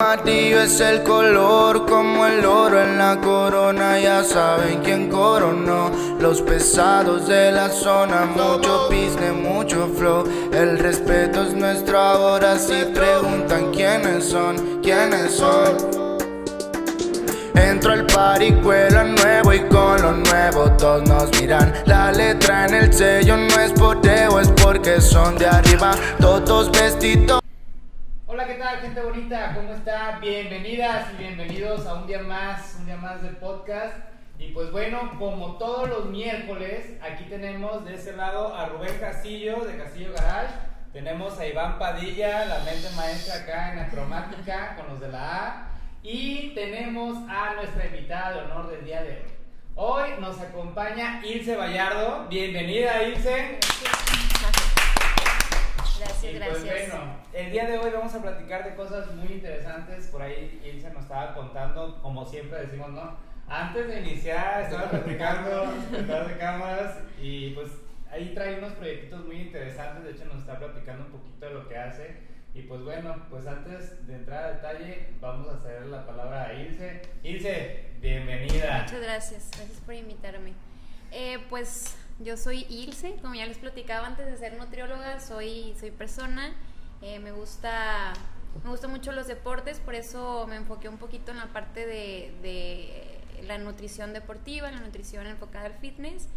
Amarillo es el color como el oro en la corona, ya saben quién coronó. Los pesados de la zona, mucho business, mucho flow. El respeto es nuestro ahora, si preguntan quiénes son, quiénes son. Entro al cuelo nuevo y con lo nuevo todos nos miran. La letra en el sello no es por deo, es porque son de arriba, todos vestidos. Hola, ¿qué tal, gente bonita? ¿Cómo está? Bienvenidas y bienvenidos a un día más, un día más del podcast. Y pues bueno, como todos los miércoles, aquí tenemos de ese lado a Rubén Castillo de Castillo Garage. Tenemos a Iván Padilla, la mente maestra acá en la cromática con los de la A. Y tenemos a nuestra invitada de honor del día de hoy. Hoy nos acompaña Ilse Vallardo. Bienvenida, Ilse. Gracias, Y gracias. Pues bueno, el día de hoy vamos a platicar de cosas muy interesantes. Por ahí Ilse nos estaba contando, como siempre decimos, ¿no? Antes de iniciar, estaba platicando detrás de cámaras y pues ahí trae unos proyectitos muy interesantes. De hecho, nos está platicando un poquito de lo que hace. Y pues bueno, pues antes de entrar a detalle, vamos a ceder la palabra a Ilse. Ilse, bienvenida. Muchas gracias, gracias por invitarme. Eh, pues yo soy Ilse, como ya les platicaba antes de ser nutrióloga, soy, soy persona, eh, me gusta me gustan mucho los deportes, por eso me enfoqué un poquito en la parte de, de la nutrición deportiva, la nutrición enfocada al fitness.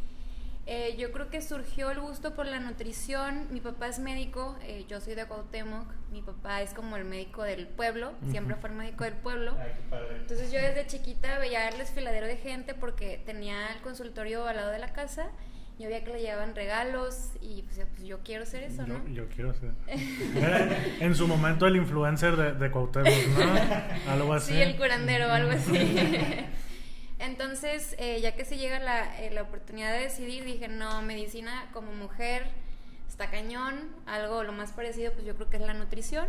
Eh, yo creo que surgió el gusto por la nutrición. Mi papá es médico, eh, yo soy de Cuauhtémoc. Mi papá es como el médico del pueblo, siempre fue el médico del pueblo. Ay. Entonces yo desde chiquita veía el desfiladero de gente porque tenía el consultorio al lado de la casa. Yo veía que le llevaban regalos y pues, pues, yo quiero ser eso, ¿no? yo quiero ser. Era en su momento el influencer de, de Cuauhtémoc, ¿no? Algo así. Sí, el curandero algo así. Entonces, eh, ya que se llega la, eh, la oportunidad de decidir, dije, no, medicina como mujer está cañón, algo lo más parecido, pues yo creo que es la nutrición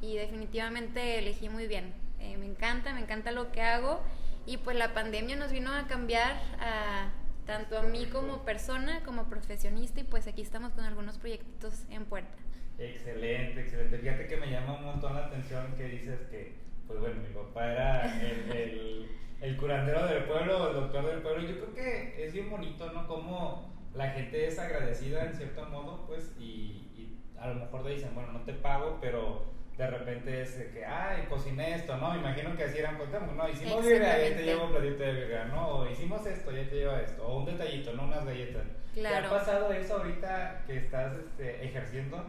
y definitivamente elegí muy bien. Eh, me encanta, me encanta lo que hago y pues la pandemia nos vino a cambiar a tanto a mí como persona, como profesionista y pues aquí estamos con algunos proyectitos en puerta. Excelente, excelente. Fíjate que me llama un montón la atención que dices que, pues bueno, mi papá era el, el, el curandero del pueblo, el doctor del pueblo. Yo creo que es bien bonito, ¿no? Como la gente es agradecida en cierto modo, pues, y, y a lo mejor te dicen, bueno, no te pago, pero de repente es de que, ay, cociné esto, ¿no? Me imagino que así eran contamos, ¿no? Hicimos birria, ya te llevo un platito de birria, ¿no? O hicimos esto, ya te lleva esto. O un detallito, ¿no? Unas galletas. ¿Te Claro. ha pasado eso ahorita que estás este, ejerciendo?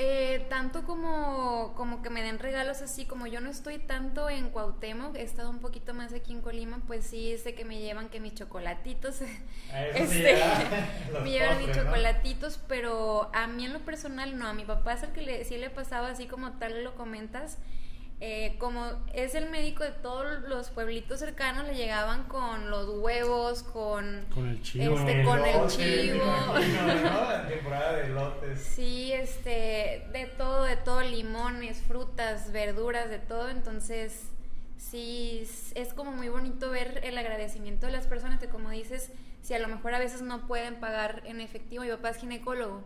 Eh, tanto como, como que me den regalos así, como yo no estoy tanto en Cuauhtémoc, he estado un poquito más aquí en Colima, pues sí sé que me llevan que mis chocolatitos, este, me llevan mis chocolatitos, pero a mí en lo personal no, a mi papá es el que le, sí le pasaba así como tal lo comentas, eh, como es el médico de todos los pueblitos cercanos, le llegaban con los huevos, con... Con el chivo. Este, con el Elotes, chivo. me imagino, ¿no? En temporada de lotes. Sí, este, de todo, de todo, limones, frutas, verduras, de todo, entonces sí, es- es como muy bonito ver el agradecimiento de las personas que como dices, si a lo mejor a veces no pueden pagar en efectivo, mi papá es ginecólogo,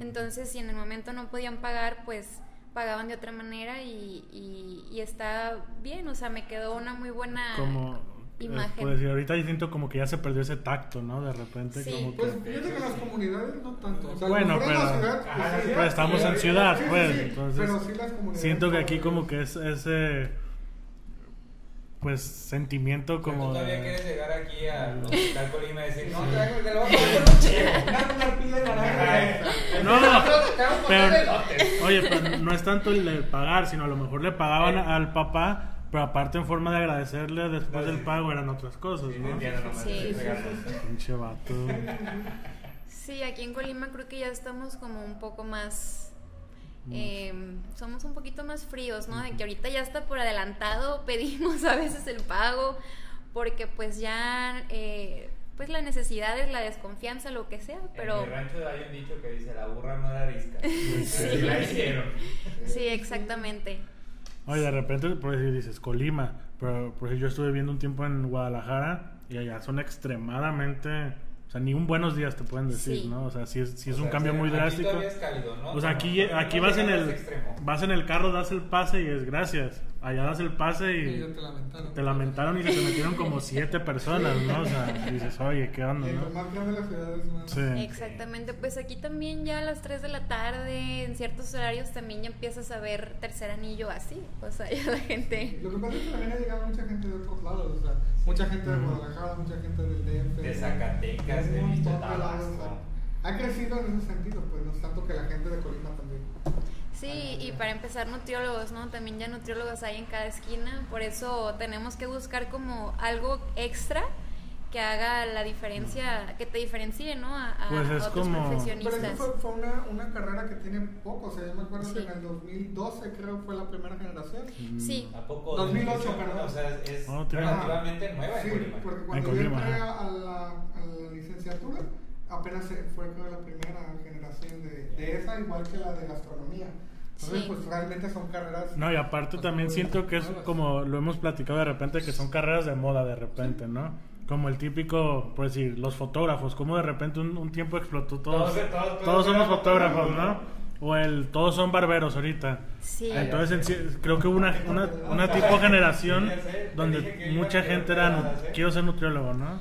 entonces si en el momento no podían pagar, pues pagaban de otra manera y, y, y está bien, o sea, me quedó una muy buena Como. eh, imagen. pues y ahorita yo siento como que ya se perdió ese tacto, ¿no? De repente, Sí. como que. Pues fíjate que en las comunidades no tanto. O sea, Bueno, mejor en la pero- ciudad, pues, sí. Pues estamos en ciudad, sí, pues. sí, Entonces. pero sí las comunidades Siento que aquí como que es ese. Pues sentimiento como. Tú todavía de- quieres llegar aquí al Hospital Colima y decir, no, traigo el naranja. No, de pero, oye, pero no es tanto el de pagar, sino a lo mejor le pagaban Sí. al papá, pero aparte en forma de agradecerle después del pago eran otras cosas, Sí, ¿no? Sí, sí. Pinche vato. Sí, aquí en Colima creo que ya estamos como un poco más... eh, somos un poquito más fríos, ¿no? De que ahorita ya está por adelantado, pedimos a veces el pago, porque pues ya, eh, pues la necesidad es la desconfianza, lo que sea, pero... En mi rancho hay un dicho que dice, la burra no era arisca. Sí. la hicieron. Sí, exactamente. Oye, de repente, por decir, dices Colima, pero por ejemplo, yo estuve viendo un tiempo en Guadalajara y allá son extremadamente, o sea, ni un buenos días te pueden decir, Sí. ¿no? O sea, sí es, sí es O un sea, cambio muy aquí drástico. todavía es cálido, ¿no? O sea, aquí, aquí vas en el vas en el carro, das el pase y es gracias. Allá das el pase Y te lamentaron. te lamentaron y se te metieron como siete personas, ¿no? O sea, y dices, oye, ¿qué onda, no? más grande la ciudad es más. Sí. Exactamente, pues aquí también ya a las 3 de la tarde, en ciertos horarios también ya empiezas a ver tercer anillo así, o sea, ya la gente... Lo que pasa es que también ha llegado mucha gente de otros lados, o sea, mucha gente de. Guadalajara, mucha gente del DF. De Zacatecas, de Tabasco. Ha crecido en ese sentido, pues no es tanto que la gente de Colima también. Sí, y para empezar nutriólogos, ¿no? También ya nutriólogos hay en cada esquina, por eso tenemos que buscar como algo extra que haga la diferencia, que te diferencie, ¿no? A, a Pues es otros como- Pero eso profesionistas. fue, fue una, una carrera que tiene poco, o sea, yo me acuerdo Sí. que en el 2012 creo fue la primera generación. Sí, ¿A poco? 2008, nutrición? perdón. O sea, es Oh, tiene- relativamente nueva en Sí, Colima. porque En cuando yo Colima, entré a la, a la licenciatura, apenas fue creo la primera generación de, de esa, igual que la de gastronomía. Entonces, Sí. pues realmente son carreras. No, y aparte también siento que es nuevas. como lo hemos platicado de repente, que son carreras de moda de repente, ¿no? Como el típico, por decir, los fotógrafos, como de repente un, un tiempo explotó todos, Todos- todos- todos somos todos fotógrafos, fotógrafos, ¿no? O el todos son barberos ahorita. sí. Entonces en sí- creo que hubo una, una, una tipo generación Sí, donde mucha a gente era, ¿sí? quiero ser nutriólogo, ¿no?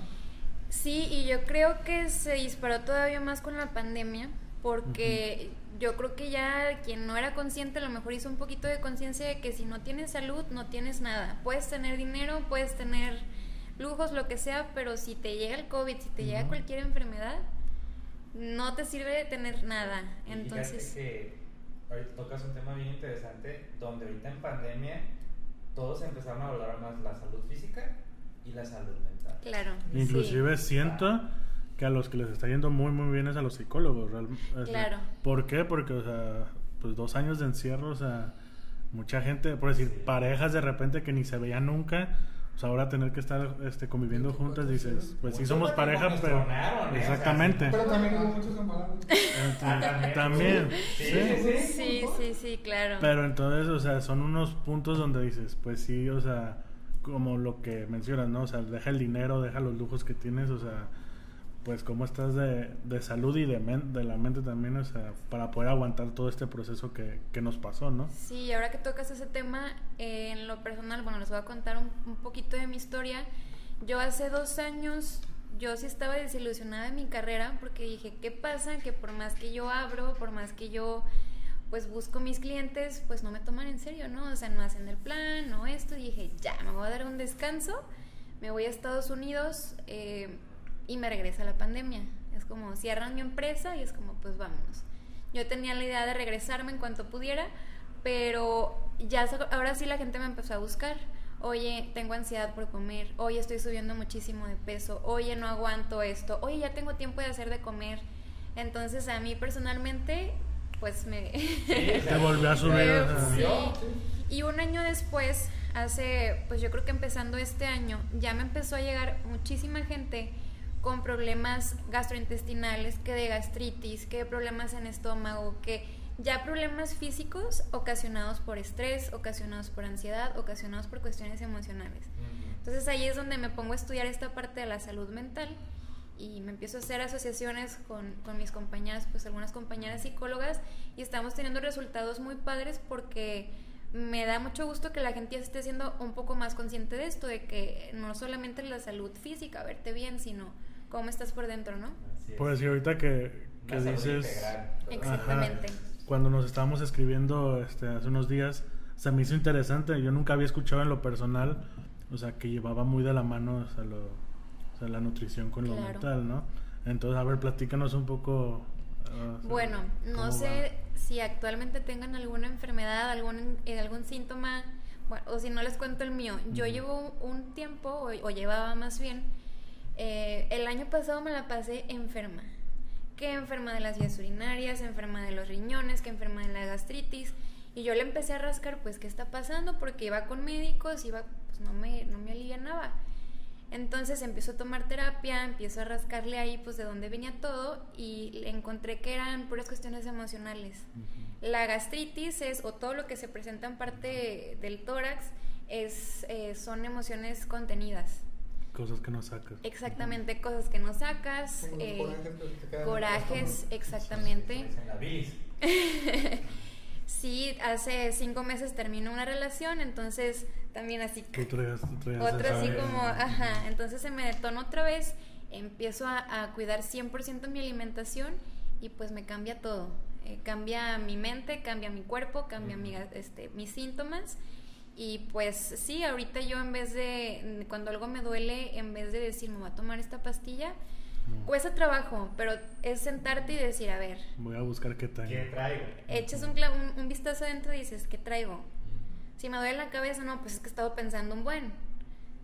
Sí, y yo creo que se disparó todavía más con la pandemia, porque yo creo que ya quien no era consciente a lo mejor hizo un poquito de conciencia de que si no tienes salud no tienes nada. Puedes tener dinero, puedes tener lujos, lo que sea, pero si te llega el COVID, si te llega cualquier enfermedad, no te sirve de tener nada. Y Entonces, que ahorita tocas un tema bien interesante, donde ahorita en pandemia todos empezaron a valorar más la salud física y la salud mental. claro. sí. Inclusive siento que a los que les está yendo muy muy bien es a los psicólogos. real- o sea, Claro. ¿Por qué? Porque, o sea, pues dos años de encierro, o sea, mucha gente, por decir, Sí. parejas de repente que ni se veían nunca, pues ahora tener que estar este, conviviendo juntas, dices, pues sí somos pareja, pero... ¿eh? O sea, Exactamente. Pero también hubo muchos embarados. También. También, Sí, sí. sí, sí. Sí, sí, sí, claro. Pero entonces, o sea, son unos puntos donde dices, pues sí, o sea, como lo que mencionas, ¿no? O sea, deja el dinero, deja los lujos que tienes, o sea, pues cómo estás de, de salud y de, de la mente también, o sea, para poder aguantar todo este proceso que, que nos pasó, ¿no? Sí, ahora que tocas ese tema, eh, en lo personal, bueno, les voy a contar un, un poquito de mi historia. Yo hace dos años, yo sí estaba desilusionada de mi carrera porque dije, ¿qué pasa? Que por más que yo abro, por más que yo pues busco mis clientes, pues no me toman en serio, ¿no? O sea, no hacen el plan, no esto. Y dije, ya, me voy a dar un descanso, me voy a Estados Unidos eh, y me regresa la pandemia. Es como, cierran mi empresa y es como, pues vámonos. Yo tenía la idea de regresarme en cuanto pudiera, pero ya ahora sí la gente me empezó a buscar. Oye, tengo ansiedad por comer. Oye, estoy subiendo muchísimo de peso. Oye, no aguanto esto. Oye, ya tengo tiempo de hacer de comer. Entonces, a mí personalmente, pues me... Te volvió a subir, sí. Y un año después, hace, pues yo creo que empezando este año, ya me empezó a llegar muchísima gente con problemas gastrointestinales, que de gastritis, que de problemas en estómago, que ya problemas físicos ocasionados por estrés, ocasionados por ansiedad, ocasionados por cuestiones emocionales. Entonces ahí es donde me pongo a estudiar esta parte de la salud mental y me empiezo a hacer asociaciones con, con mis compañeras, pues algunas compañeras psicólogas y estamos teniendo resultados muy padres porque me da mucho gusto que la gente ya esté siendo un poco más consciente de esto, de que no solamente la salud física, verte bien, sino cómo estás por dentro, ¿no? Así es. Por decir ahorita que, que dices... integral. Exactamente. cuando nos estábamos escribiendo este, hace unos días, se me hizo interesante. Yo nunca había escuchado en lo personal, o sea, que llevaba muy de la mano o sea, lo, o sea, la nutrición con lo mental, ¿no? Entonces, a ver, platícanos un poco. ah, Bueno, no sé si actualmente tengan alguna enfermedad, algún, eh, algún síntoma, bueno, o si no les cuento el mío. Yo llevo un tiempo, o, o llevaba más bien, eh, el año pasado me la pasé enferma. Que enferma de las vías urinarias, enferma de los riñones, que enferma de la gastritis. Y yo le empecé a rascar, pues, ¿qué está pasando? Porque iba con médicos, iba, pues no me, no me alivianaba. Entonces empiezo a tomar terapia, empiezo a rascarle ahí pues de dónde venía todo y encontré que eran puras cuestiones emocionales. La gastritis es, o todo lo que se presenta en parte del tórax, es, eh, son emociones contenidas. Cosas que no sacas. Exactamente, cosas que no sacas, eh, corajes exactamente. En la bilis. Sí, hace cinco meses terminó una relación, entonces también así... Tú traías Otra así como, ajá, entonces se me detonó otra vez, empiezo a, a cuidar 100% mi alimentación y pues me cambia todo. Eh, cambia mi mente, cambia mi cuerpo, cambia mi, este, mis síntomas. Y pues sí, ahorita yo en vez de, cuando algo me duele, en vez de decir, me voy a tomar esta pastilla, No. cuesta trabajo, pero es sentarte y decir, a ver, Voy a buscar qué tengo. ¿Qué traigo? echas un, un, un vistazo adentro y dices, ¿qué traigo? Si me duele la cabeza, no, pues es que he estado pensando un buen.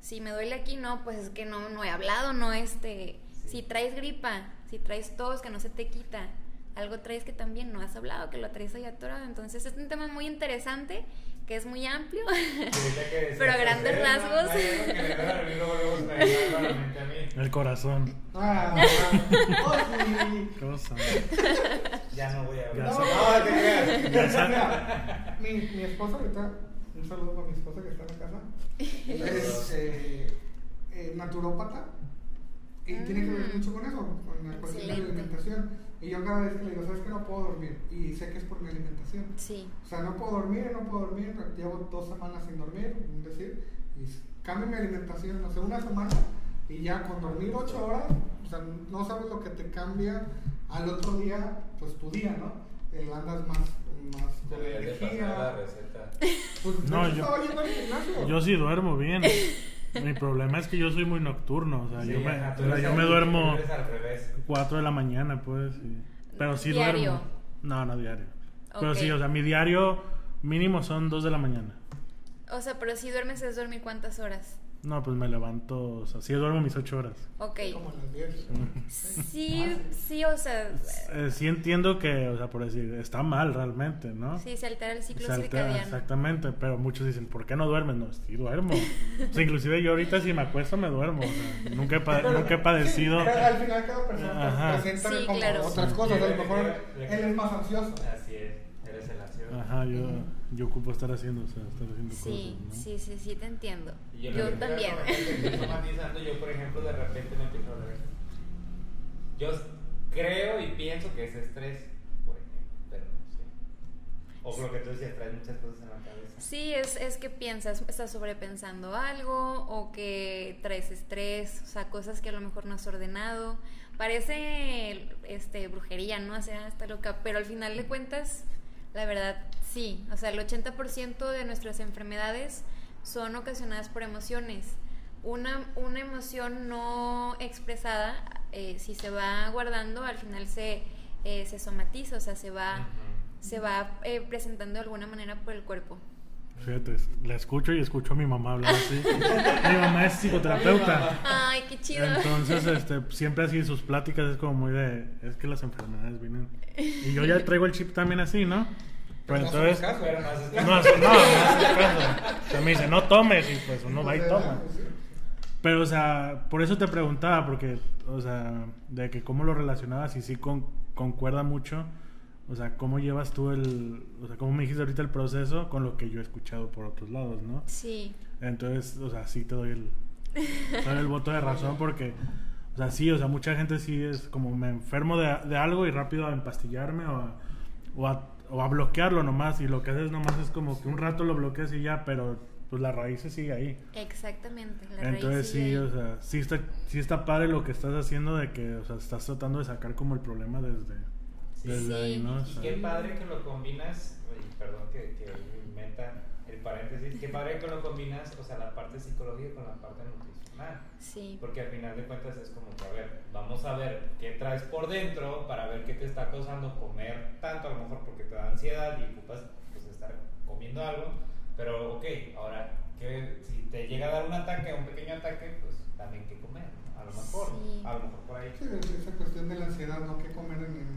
Si me duele aquí, no, pues es que no, no he hablado, no este. Si traes gripa, si traes tos que no se te quita, algo traes que también no has hablado, que lo traes ahí atorado. Entonces es un tema muy interesante, que es muy amplio. Pero a grandes rasgos. El corazón. Ah, oh, sí. Cosa. Ya no voy a. No, No, Mira, mi, mi esposa ahorita, un saludo para mi esposa que está en la casa, es eh, eh, naturópata y tiene que ver Mm. mucho con eso, con la cuestión de la alimentación. Y yo cada vez que le digo, ¿sabes que no puedo dormir? Y sé que es por mi alimentación. Sí, O sea, no puedo dormir, no puedo dormir, llevo dos semanas sin dormir, decir, y cambio mi alimentación, no sé, una semana, y ya con dormir ocho horas, o sea, no sabes lo que te cambia al otro día, pues tu día, ¿no? Eh, andas más, más de la energía. receta. Pues No, yo- estaba yendo al gimnasio. Yo sí duermo bien. Mi problema es que yo soy muy nocturno. O sea, Sí, yo me, o sea, yo me duermo eres al revés. 4 de la mañana, pues. y- Pero sí ¿Diario? duermo. No, no diario. Pero sí, o sea, mi diario mínimo son 2 de la mañana. o sea, pero si duermes es dormir cuántas horas. No, pues me levanto, o sea, sí duermo mis 8 horas. Ok. Como las 10. Sí, sí, o sea, Eh, sí entiendo que, o sea, por decir, está mal realmente, ¿no? sí, se altera el ciclo Se altera, circadiano. exactamente, pero muchos dicen, ¿por qué no duermes? No, sí duermo. O sea, inclusive yo ahorita si me acuesto me duermo. o sea, nunca, he pa- nunca he padecido. Sí, pero al final cada persona Ajá. presenta Sí, como claro. otras cosas, a lo mejor él es más ansioso. Así es, eres el ansioso. Ajá, yo, yo ocupo estar haciendo, o sea, estar haciendo Sí, cosas, ¿no? sí, sí, sí, te entiendo. Yo, te también. matizando, yo por ejemplo de repente me empiezo a ver. Yo creo y pienso que es estrés, por ejemplo, pero no sé. O lo que tú decías, traes muchas cosas en la cabeza. Sí, es, es que piensas, estás sobrepensando algo o que traes estrés, o sea, cosas que a lo mejor no has ordenado. Parece este, brujería, ¿no? O sea, está loca, pero al final de cuentas, la verdad, sí. O sea, el 80% de nuestras enfermedades son ocasionadas por emociones. Una, una emoción no expresada, eh, si se va guardando, al final se, eh, se somatiza, o sea, se va, se va eh, presentando de alguna manera por el cuerpo. Fíjate, la escucho y escucho a mi mamá hablar así. mi mamá es psicoterapeuta. Ay, qué chido. Entonces, este, siempre así sus pláticas es como muy de, es que las enfermedades vienen. Y yo ya traigo el chip también así, ¿no? Pero No entonces, caso. No haces no, no, caso. O sea, me dice, no tomes, y pues uno va y toma. Pero, o sea, por eso te preguntaba, porque, o sea, de que cómo lo relacionabas y sí con, concuerda mucho. O sea, cómo llevas tú el, o sea, cómo me dijiste ahorita el proceso con lo que yo he escuchado por otros lados, ¿no? Sí, Entonces, o sea, sí te doy el, te doy el voto de razón porque, o sea, sí, o sea, mucha gente sí es como me enfermo de, de algo y rápido a empastillarme o a, o, a, o a bloquearlo nomás y lo que haces nomás es como que un rato lo bloqueas y ya, pero pues la raíz se sigue ahí. exactamente. La raíz Entonces sigue sí, ahí. o sea, sí está, sí está padre lo que estás haciendo de que, o sea, estás tratando de sacar como el problema desde, desde Sí. ahí, ¿no? O Y qué padre que lo combinas, perdón que, que meta el paréntesis, qué padre que lo combinas, o sea, la parte psicológica con la parte nutricional. Sí, Porque al final de cuentas es como que, a ver, vamos a ver qué traes por dentro para ver qué te está causando comer tanto, a lo mejor porque te da ansiedad y ocupas pues, estar comiendo algo. Pero, ok, ahora, que si te llega a dar un ataque, un pequeño ataque, pues también qué comer, ¿no? A lo mejor, Sí. a lo mejor por ahí. Sí, es esa cuestión de la ansiedad, no que comer en, en-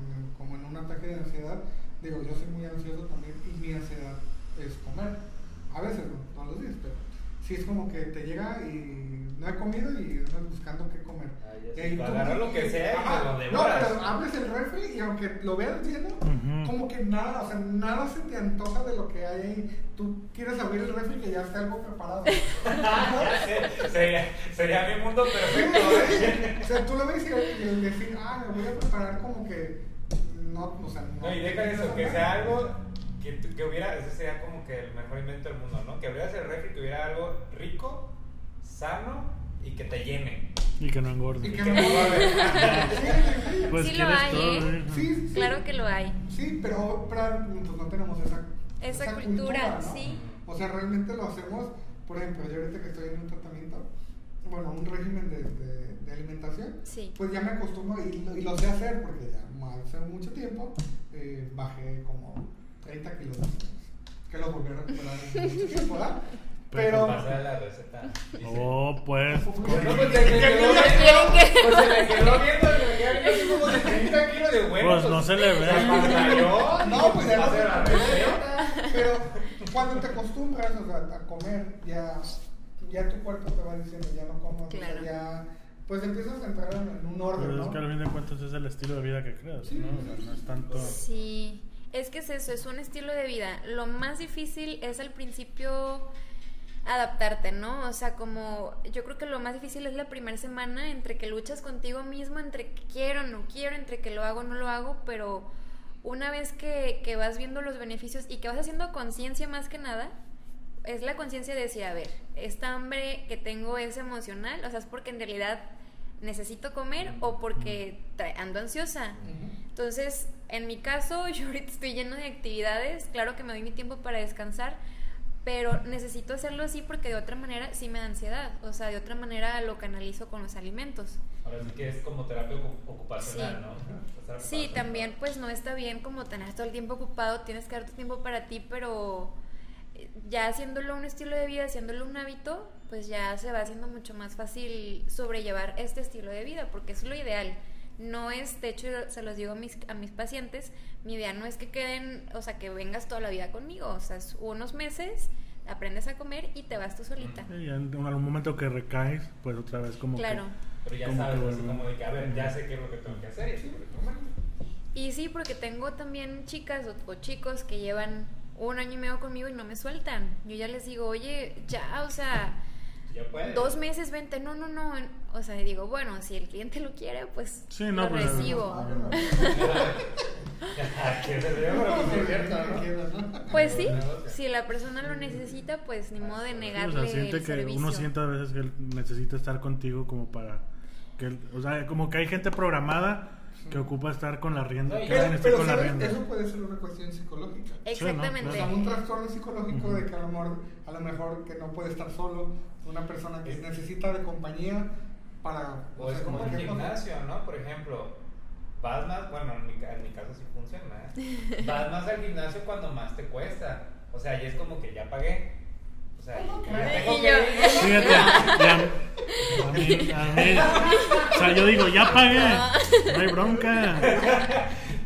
como en un ataque de ansiedad. Digo, yo soy muy ansioso también y mi ansiedad es comer. A veces, no todos los días, pero sí es como que te llega y no he comido y andas buscando qué comer. Ah, ya Y sé, ahí para tú- agarrar lo que sea y Ajá. te lo No, pero abres el refri y aunque lo veas lleno, como que nada, o sea, nada se te antoja de lo que hay ahí. Tú quieres abrir el refri y que ya esté algo preparado. Sería, sería mi mundo perfecto. ¿eh? o sea, tú lo ves y, y el decir, ah, me voy a preparar como que no, o sea, no. No, y deja eso, que sea algo que que, hubiera, ese sería como que el mejor invento del mundo, ¿no? Que abrieras el refri, que hubiera algo rico, sano y que te llene. Y que no engorde. Y que no engorde. Pues Sí lo hay, todo, ¿eh? güey. Sí, sí, sí. Claro que lo hay. Sí, pero, pero pues, no tenemos esa, Esa cultura, ¿no? sí. O sea, realmente lo hacemos, por ejemplo, yo ahorita que estoy en un tratamiento, bueno, un régimen de, de- de alimentación, Sí. pues ya me acostumbro y lo, y lo sé hacer porque ya hace mucho tiempo eh, bajé como 30 kilos, que los volví a recuperar en mucho tiempo, ¿verdad? Pero, Pasa la receta. Dice, Oh, pues. Bueno, pues se le quedó viendo, ¿Quieren que- pues se le quedó viendo, se le quedó viendo así como de 30 kilos de bueno. Pues no se le ve. Se No, pues se la receta. pero cuando te acostumbras o sea, a comer, ya, ya tu cuerpo te va diciendo, ya no como, Claro. ya, pues empiezas a entrar en, en un orden, Pero es ¿no? que al fin de cuentas es el estilo de vida que creas, Sí. ¿no? O sea, no es tanto. Sí, es que es eso, es un estilo de vida. Lo más difícil es al principio adaptarte, ¿no? O sea, como yo creo que lo más difícil es la primera semana entre que luchas contigo mismo, entre que quiero, no quiero, entre que lo hago, no lo hago, pero una vez que, que vas viendo los beneficios y que vas haciendo conciencia más que nada, es la conciencia de decir, a ver, esta hambre que tengo es emocional, o sea, es porque en realidad necesito comer o porque ando ansiosa. Entonces, en mi caso, yo ahorita estoy lleno de actividades, claro que me doy mi tiempo para descansar, pero necesito hacerlo así porque de otra manera sí me da ansiedad, o sea, de otra manera lo canalizo con los alimentos. Ahora sí que es como terapia ocu- ocupacional, Sí. ¿no? Sí, también pues no está bien como tener todo el tiempo ocupado, tienes que darte tiempo para ti, pero ya haciéndolo un estilo de vida, haciéndolo un hábito, pues ya se va haciendo mucho más fácil sobrellevar este estilo de vida, porque es lo ideal. No es, de hecho, se los digo a mis, a mis pacientes, mi idea no es que queden, o sea, que vengas toda la vida conmigo, o sea, es unos meses, aprendes a comer y te vas tú solita. Y en algún momento que recaes, pues otra vez como Claro. Pero ya como sabes, que como de que, a ver, ya sé qué es lo que tengo que hacer y así. Y sí, porque tengo también chicas o, o chicos que llevan un año y medio conmigo y no me sueltan. Yo ya les digo, oye, ya, o sea, dos meses, vente. No, no, no. O sea, digo, bueno, si el cliente lo quiere, pues Sí, no, lo pues, recibo. Pues, sí. Pues si la persona lo necesita, pues ni modo de Sí, o negarle sea, siente el que servicio. uno siente a veces que él necesita estar contigo como para que, o sea, como que hay gente programada que ocupa estar con la rienda, No, Pero, pero, con la. Eso puede ser una cuestión psicológica. Exactamente. O sea, un trastorno psicológico de que a lo, mejor, a lo mejor que no puede estar solo, una persona que Es- necesita de compañía para... O no es sé, como el gimnasio, ¿no? Por ejemplo, vas más, bueno, en mi, ca- en mi caso sí funciona, ¿eh? Vas más al gimnasio cuando más te cuesta. O sea, y es como que ya pagué. Sea, y yo-. Fíjate, ya, a mí, a mí, o sea, yo digo, ya pagué, no hay bronca.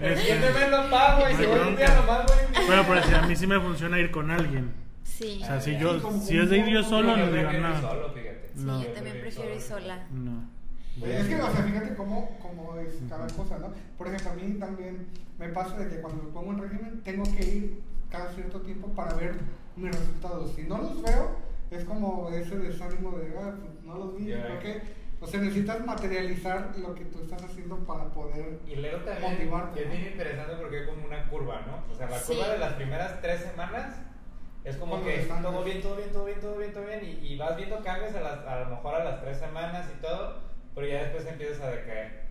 El Este, siguiente mes lo pago y no si voy un bronca. día nomás voy un día. Pero por decir, a mí sí me funciona ir con alguien. Sí. O sea, si yo, si es de ir yo solo, no digo nada. fíjate. Sí, no. yo también prefiero ir sola. No. Es que, o sea, fíjate cómo, cómo es cada cosa, ¿no? Por ejemplo, a mí también me pasa de que cuando me pongo en régimen tengo que ir cada cierto tiempo para ver mis resultados. Si no los veo, es como ese desánimo de, ah, pues no los vi, Ya. ¿por qué? O sea, necesitas materializar lo que tú estás haciendo para poder... Y luego también Motivarte, es ¿no? bien interesante porque hay como una curva, ¿no? O sea, la Sí. curva de las primeras tres semanas es como Cuando que todo bien, todo bien, todo bien, todo bien, todo bien, y, y vas viendo cambios a, las, a lo mejor a las tres semanas y todo, pero ya después empiezas a decaer,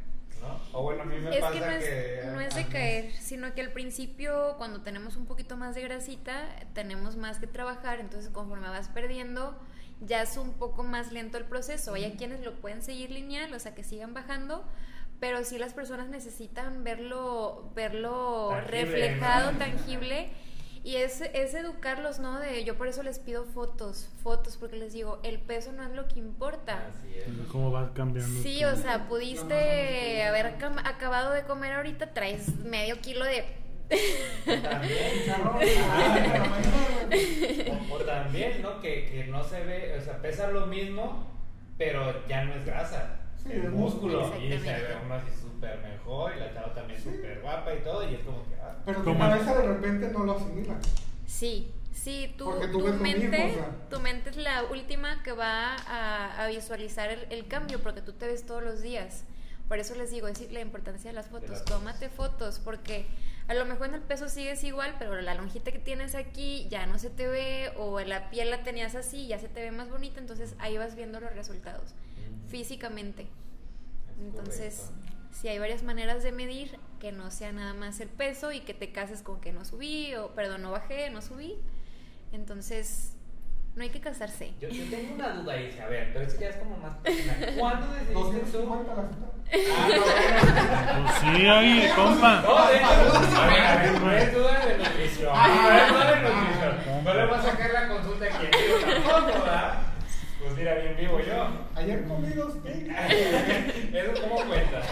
¿no? O bueno, a mí me Es pasa que no es, que... no es de caer, sino que al principio, cuando tenemos un poquito más de grasita, tenemos más que trabajar, entonces conforme vas perdiendo, ya es un poco más lento el proceso. Hay a quienes lo pueden seguir lineal, o sea, que sigan bajando, pero sí las personas necesitan verlo, verlo Tangible, reflejado, ¿no? tangible. Y es, es educarlos, ¿no? De, yo por eso les pido fotos, fotos, porque les digo, el peso no es lo que importa. Así es. Entonces, ¿Cómo va cambiando? Sí, o sea, pudiste haber acabado de comer ahorita, traes medio kilo de... También, o, o también, ¿no? Que, que no se ve, o sea, pesa lo mismo, pero ya no es grasa, Sí, es músculo. Y se ve uno así súper mejor, y la chava también súper guapa y todo, y es como que, ah, Pero tu cabeza de repente no lo asimila. Sí, sí, tú, tú tu mente, mismo, o sea. tu mente es la última que va a, a visualizar el, el cambio, porque tú te ves todos los días. Por eso les digo, es la importancia de las fotos. las Tómate fotos, porque a lo mejor en el peso sigues igual, pero la lonjita que tienes aquí ya no se te ve, o la piel la tenías así, ya se te ve más bonita, entonces ahí vas viendo los resultados físicamente. Entonces, si hay varias maneras de medir, que no sea nada más el peso y que te cases con que no subí, o perdón, no bajé, no subí. Entonces, no hay que casarse. Yo, yo tengo una duda ahí, a ver, pero es que ya es como más personal. ¿Cuándo decidiste tú? 250 la cita. Ah, no. Pues sí, oye, compa. No, de hecho, a ver, a ver, no es duda de nutrición. No es duda de nutrición. No le voy a sacar la consulta aquí. Tampoco, ¿verdad? Mira, bien vivo yo. Ayer comí dos. ¿Eso cómo cuenta?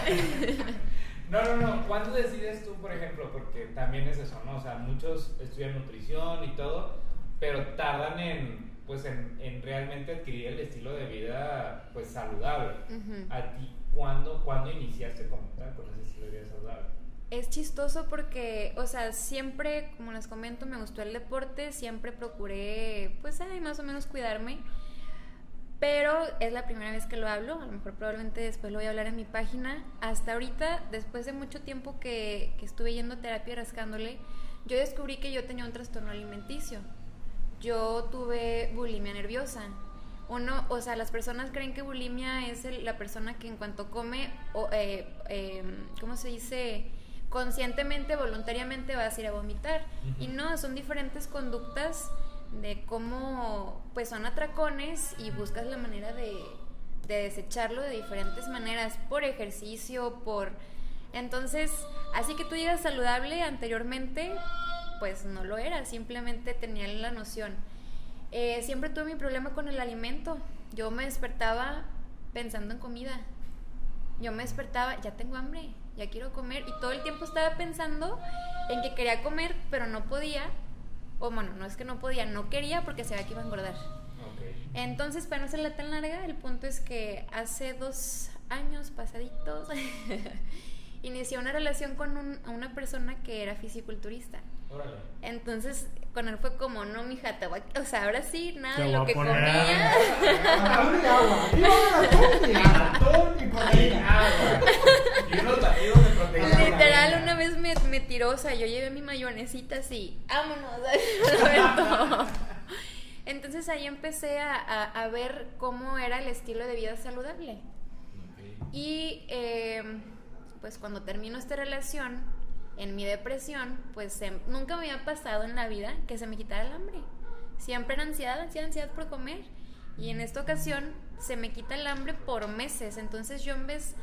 No, no, no. ¿Cuándo decides tú, por ejemplo? Porque también es eso, ¿no? O sea, muchos estudian nutrición y todo, pero tardan en, pues, en, en realmente adquirir el estilo de vida, pues, saludable. Ujú. ¿A ti cuándo, cuándo iniciaste como tal con ese estilo de vida saludable? Es chistoso porque, o sea, siempre, como les comento, me gustó el deporte, siempre procuré, pues, ay, más o menos cuidarme. Pero es la primera vez que lo hablo, a lo mejor probablemente después lo voy a hablar en mi página. Hasta ahorita, después de mucho tiempo que, que estuve yendo a terapia rascándole, yo descubrí que yo tenía un trastorno alimenticio. Yo tuve bulimia nerviosa. Uno, o sea, las personas creen que bulimia es el- la persona que en cuanto come, o, eh, eh, ¿cómo se dice? Conscientemente, voluntariamente vas a ir a vomitar. Ujú. Y no, son diferentes conductas de cómo, pues son atracones y buscas la manera de, de desecharlo de diferentes maneras, por ejercicio, por... Entonces, así que tú digas saludable anteriormente, pues no lo era, simplemente tenía la noción. Eh, siempre tuve mi problema con el alimento. Yo me despertaba pensando en comida. Yo me despertaba, ya tengo hambre, ya quiero comer. Y todo el tiempo estaba pensando en que quería comer, pero no podía. O bueno, no es que no podía, no quería porque sabía que iba a engordar. Entonces, para no hacerla tan larga, el punto es que hace dos años pasaditos inicié una relación con un- una persona que era fisiculturista. Órale. Entonces, con él fue como, no, mija, te voy a... O sea, ahora sí, nada Te de lo que poner- comía. Literal, una vez me, me tiró, o sea, yo llevé mi mayonesita así, vámonos. Entonces ahí empecé a, a- a ver cómo era el estilo de vida saludable. Y eh, pues cuando termino esta relación, en mi depresión, pues se- nunca me había pasado en la vida que se me quitara el hambre. Siempre era ansiedad, ansiedad, ansiedad por comer. Y en esta ocasión se me quita el hambre por meses. Entonces yo en vez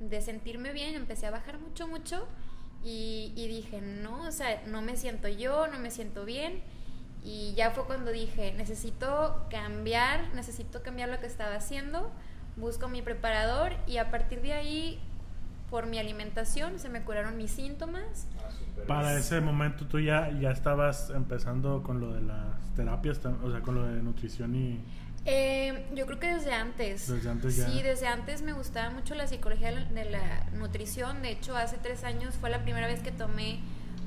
de sentirme bien, empecé a bajar mucho, mucho. Y, y dije, no, o sea, no me siento yo, no me siento bien. Y ya fue cuando dije, necesito cambiar, necesito cambiar lo que estaba haciendo. Busco mi preparador y a partir de ahí, por mi alimentación, se me curaron mis síntomas. Ah, Para ese momento tú ya, ya estabas empezando con lo de las terapias, o sea, con lo de nutrición y... Eh, yo creo que desde antes. Desde antes ya. Sí, desde antes me gustaba mucho la psicología de la- nutrición. De hecho, hace tres años fue la primera vez que tomé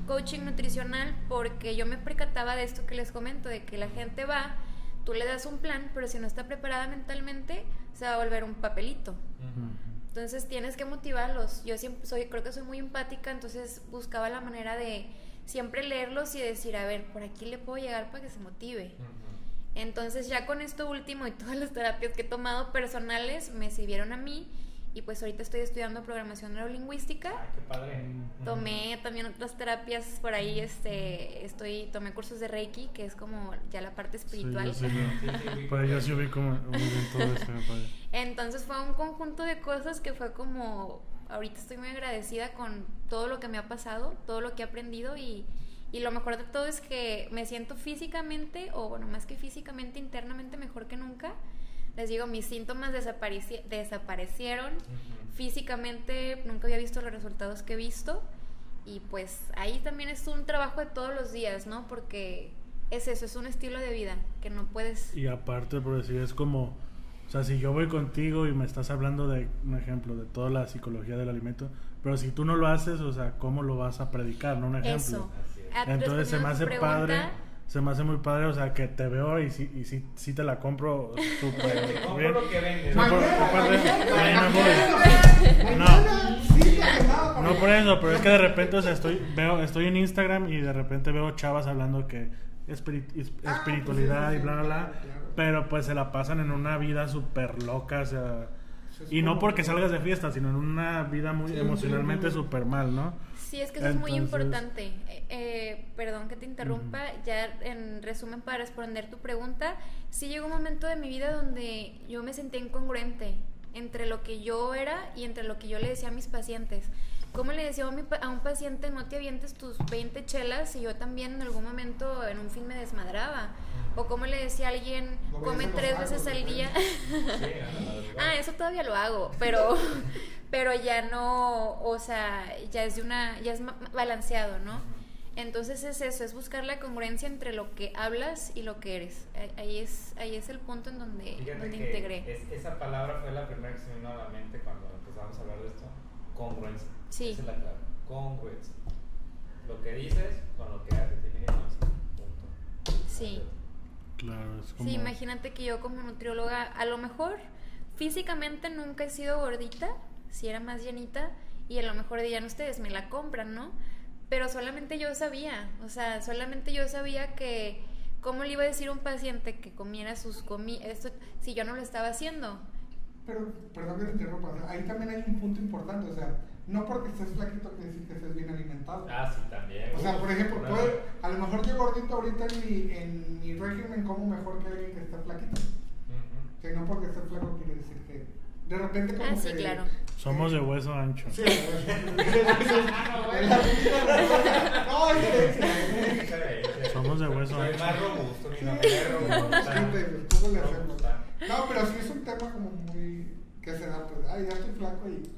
coaching nutricional porque yo me percataba de esto que les comento, de que la gente va, tú le das un plan, pero si no está preparada mentalmente, se va a volver un papelito. Ujú. Entonces tienes que motivarlos. Yo siempre soy, creo que soy muy empática, entonces buscaba la manera de siempre leerlos y decir, a ver, por aquí le puedo llegar para que se motive. Entonces ya con esto último y todas las terapias que he tomado personales me sirvieron a mí y pues ahorita estoy estudiando programación neurolingüística. Ay, qué padre. Tomé también otras terapias por ahí, este, estoy, tomé cursos de Reiki, que es como ya la parte espiritual. Sí, yo sí, yo vi como todo me parece. Entonces fue un conjunto de cosas que fue como, ahorita estoy muy agradecida con todo lo que me ha pasado, todo lo que he aprendido y, y lo mejor de todo es que me siento físicamente, o bueno, más que físicamente, internamente mejor que nunca. Les digo, mis síntomas desapareci- desaparecieron, físicamente nunca había visto los resultados que he visto y pues ahí también es un trabajo de todos los días, ¿no? Porque es eso, es un estilo de vida que no puedes... Y aparte, por decir, es como, o sea, si yo voy contigo y me estás hablando de un ejemplo de toda la psicología del alimento, pero si tú no lo haces, o sea, ¿cómo lo vas a predicar? ¿No? Un ejemplo. Eso. Entonces se me hace pregunta, padre, se me hace muy padre, o sea, que te veo y sí, y sí, sí te la compro súper compro bien. lo que vendes. No, por- No. No por eso, pero es que de repente, o sea, estoy, veo, estoy en Instagram y de repente veo chavas hablando que espiri- es- Ah, espiritualidad pues sí, y bla, bla, bla, pero pues se la pasan en una vida súper loca, o sea, y no porque salgas de fiesta, sino en una vida muy emocionalmente súper mal, ¿no? Sí, es que eso es muy importante. Eh, eh, perdón que te interrumpa, ya en resumen para responder tu pregunta, sí llegó un momento de mi vida donde yo me sentía incongruente entre lo que yo era y entre lo que yo le decía a mis pacientes. ¿Cómo le decía a, mi a un paciente no te avientes tus 20 chelas y yo también en algún momento en un fin me desmadraba? ¿O cómo le decía a alguien los tres veces al ¿no? día? Sí, Ah, eso todavía lo hago, pero, pero ya no, o sea, ya es de una, ya es balanceado, ¿no? Entonces es eso, es buscar la congruencia entre lo que hablas y lo que eres. Ahí- es, ahí es el punto en donde, donde integré. es- esa palabra fue la primera que se me vino a la mente cuando empezamos a hablar de esto. Congruencia. Sí. Esa es la clave. Congruencia. Lo que dices con lo que haces tiene que. Punto. Sí. Claro, es como... Sí, imagínate que yo como nutrióloga, a lo mejor físicamente nunca he sido gordita, si era más llenita, y a lo mejor dirían ustedes, me la compran, ¿no? Pero solamente yo sabía, o sea, solamente yo sabía que, ¿cómo le iba a decir a un paciente que comiera sus comidas, esto si yo no lo estaba haciendo? Pero, perdón que te interrumpa, ahí también hay un punto importante, o sea, no porque estés flaquito quiere decir que estés bien alimentado. Ah, sí, también. O sea, por ejemplo, Una- puede- a lo mejor yo gordito ahorita en mi, en mi régimen como mejor que alguien que está flaquito. Ujú. Que no porque esté flaco quiere decir que de repente como Ah, sí, que- claro. Somos de hueso ancho. Sí, no, es diferencia. Somos de hueso Soy ancho. más robusto, mi nombre es robusta. Gente, ¿cómo le hacemos? Robusta. No, pero sí es un tema como muy que se da, pues, ay, ya estoy flaco y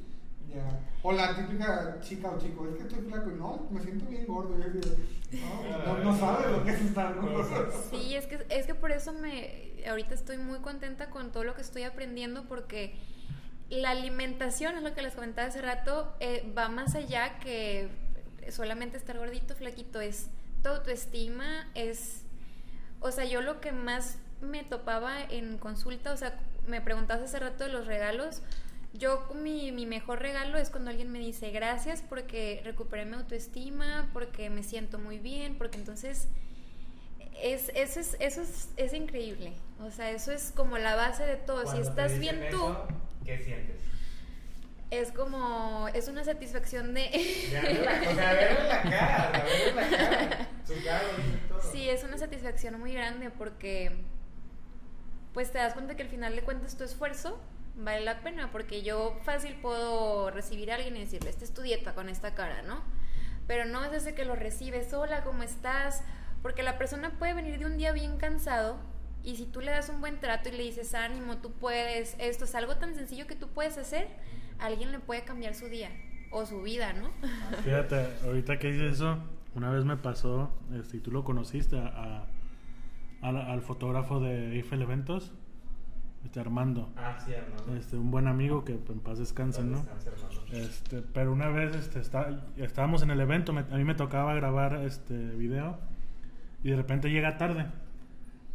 O la típica chica o chico, es que estoy flaco y no, me siento bien gordo. Yo digo, no, no, no sabes lo que es estar gordo. Sí, es que, es que por eso me, ahorita estoy muy contenta con todo lo que estoy aprendiendo porque la alimentación, es lo que les comentaba hace rato, eh, va más allá que solamente estar gordito, flaquito, es tu autoestima, es, o sea, yo lo que más me topaba en consulta, o sea, me preguntabas hace rato de los regalos, yo mi, mi mejor regalo es cuando alguien me dice gracias porque recuperé mi autoestima, porque me siento muy bien, porque entonces es, eso, es, eso es, es increíble. O sea, eso es como la base de todo. Si Cuando estás bien tú, ¿Qué sientes? es como, es una satisfacción de... Ya, o sea, verle la cara, verle la cara. Su cara lo dice todo. Sí, es una satisfacción muy grande porque pues te das cuenta que al final de cuentas tu esfuerzo vale la pena porque yo fácil puedo recibir a alguien y decirle, esta es tu dieta con esta cara, ¿no? Pero no es ese que lo recibes, hola, ¿cómo estás? Porque la persona puede venir de un día bien cansado y si tú le das un buen trato y le dices, ánimo, tú puedes, esto es algo tan sencillo que tú puedes hacer, alguien le puede cambiar su día o su vida, ¿no? Fíjate, ahorita que dices eso, una vez me pasó, este, y tú lo conociste, a- al, al fotógrafo de Eiffel Eventos, este Armando. Ah, sí, Armando. Este, un buen amigo que en paz descanse, ¿no? Descanse. Este, pero una vez este, está, estábamos en el evento, me- a mí me tocaba grabar este video y de repente llega tarde.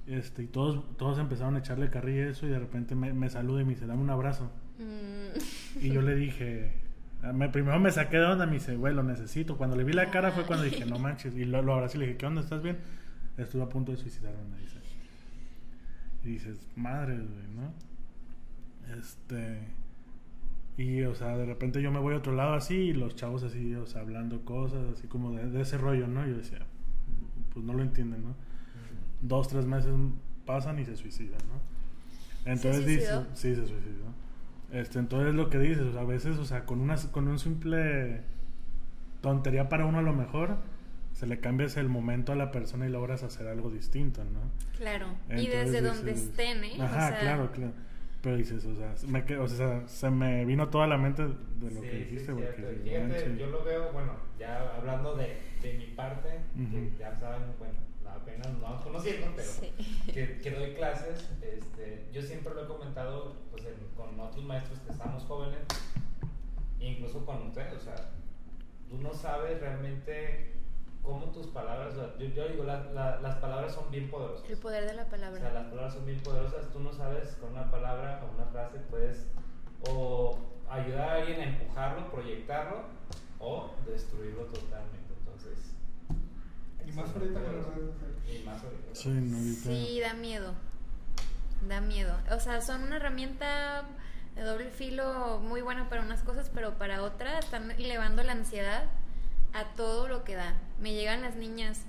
Este, y todos, todos empezaron a echarle carrilla a eso y de repente me, me saluda y me dice, dame un abrazo. Mm, Y yo le dije, me, primero me saqué de onda, me dice, güey, lo necesito. Cuando le vi la cara fue cuando dije, no manches. Y lo, lo abracé y le dije, ¿qué onda? ¿Estás bien? Estuve a punto de suicidarme, me dice. Y dices, madre, güey, ¿no? Este. Y, o sea, de repente yo me voy a otro lado así y los chavos así, o sea, hablando cosas, así como de, de ese rollo, ¿no? Yo decía, pues no lo entienden, ¿no? Dos, tres meses pasan y se suicidan, ¿no? Entonces ¿Se dices, suicidó? sí, se suicidó. Este, entonces lo que dices, o sea, a veces, o sea, con una con un simple tontería para uno a lo mejor, se le cambias el momento a la persona y logras hacer algo distinto, ¿no? claro. y Entonces desde donde dices- estén, ¿eh? O Ajá, sea, claro, claro. Pero dices, o sea, se me, que- o sea, se me vino toda la mente de lo Sí, que sí, dijiste, es porque. Y Fíjate, yo lo veo, bueno, ya hablando de, de mi parte, que Ujú. ya saben, bueno, apenas nos vamos conociendo, pero Sí. que, que doy clases, este, yo siempre lo he comentado pues, en- con otros maestros que estamos jóvenes, incluso con ustedes, o sea, tú no sabes realmente cómo tus palabras, o yo, yo digo, la- la- las palabras son bien poderosas. El poder de la O palabra. sea, las palabras son bien poderosas. Tú no sabes con una palabra o una frase puedes o ayudar a alguien a empujarlo, proyectarlo o destruirlo totalmente. Entonces, Y más ahorita con las redes sociales. y más ahorita. Sí, no, ahorita- Sí, da miedo. Da miedo. O sea, son una herramienta de doble filo muy buena para unas cosas, pero para otras están elevando la ansiedad a todo lo que da. Me llegan las niñas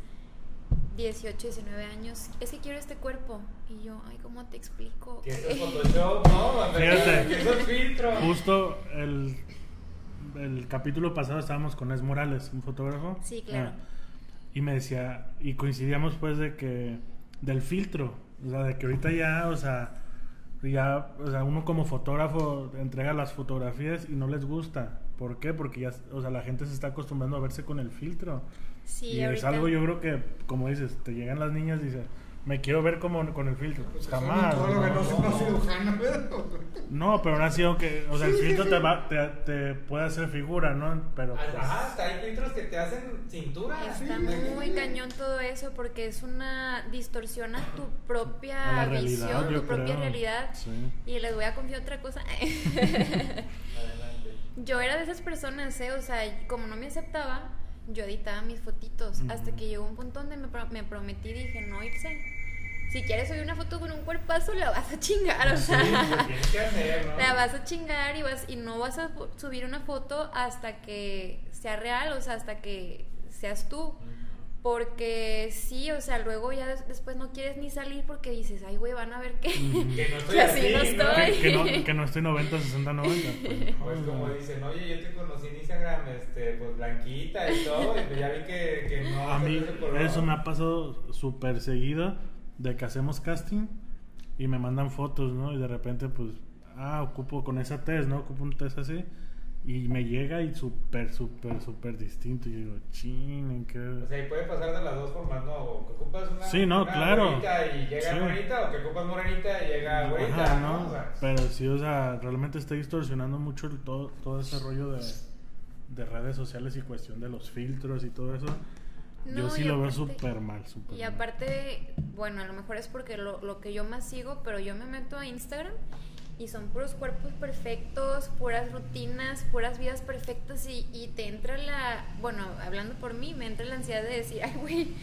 18, 19 años, es que quiero este cuerpo. Y yo, ay, ¿cómo te explico? Que es Photoshop, ¿no? Fíjate. Que es filtro. Justo el, el capítulo pasado estábamos con Es Morales, un fotógrafo. Sí, claro. Ah, y me decía, y coincidíamos pues de que, del filtro, o sea, de que ahorita ya, o sea, ya, o sea, uno como fotógrafo entrega las fotografías y no les gusta. ¿Por qué? Porque ya, o sea, la gente se está acostumbrando a verse con el filtro. Sí, y es ahorita- algo yo creo que, como dices, te llegan las niñas y dicen, me quiero ver como con el filtro. Pues Pues jamás. No, ¿no? no, no cirujano, ¿verdad? No, pero aún así, aunque, o sea, el filtro te, va, te, te puede hacer figura, ¿no? Pero pues, Ajá, hasta hay filtros que te hacen cintura. Está Sí, muy cañón todo eso porque es una distorsiona tu propia a la realidad, visión, yo tu propia creo. realidad. Sí. Y les voy a confiar otra cosa. Adelante. yo era de esas personas, ¿eh? O sea, como no me aceptaba, yo editaba mis fotitos. Hasta que llegó un punto donde me, pro- me prometí dije, no, irse. Si quieres subir una foto con un cuerpazo, la vas a chingar, o sea. lo tienes que hacer, ¿no? La vas a chingar y, vas, y no vas a subir una foto hasta que sea real, o sea, hasta que seas tú. Porque sí, o sea, luego ya des- después no quieres ni salir porque dices, ay, güey, van a ver que. Que no estoy que así así, no estoy. Que, que no, que no estoy 90, 60, 90. Pues, Pues como dicen, oye, yo te conocí en Instagram, este, pues blanquita y todo, y ya vi que, que no A mí eso me ha pasado súper seguido de que hacemos casting y me mandan fotos, ¿no? Y de repente, pues, ah, ocupo con esa test, ¿no? Ocupo un test así. Y me llega y súper, súper, súper distinto. Y yo digo, chin, ¿en qué? O sea, y puede pasar de las dos formas, ¿no? O que ocupas una, Sí, no, una claro. morenita y llega Sí. morenita, o que ocupas morenita y llega güerita, Ajá, ¿no? ¿no? O sea, Pero sí, o sea, realmente está distorsionando mucho el- todo, todo ese rollo de, de redes sociales y cuestión de los filtros y todo eso. Yo No, sí y lo veo aparte- súper mal, súper Y mal. aparte, bueno, a lo mejor es porque lo, lo que yo más sigo, pero yo me meto a Instagram y son puros cuerpos perfectos, puras rutinas, puras vidas perfectas y, y te entra la, bueno, hablando por mí, me entra la ansiedad de decir, ay, güey,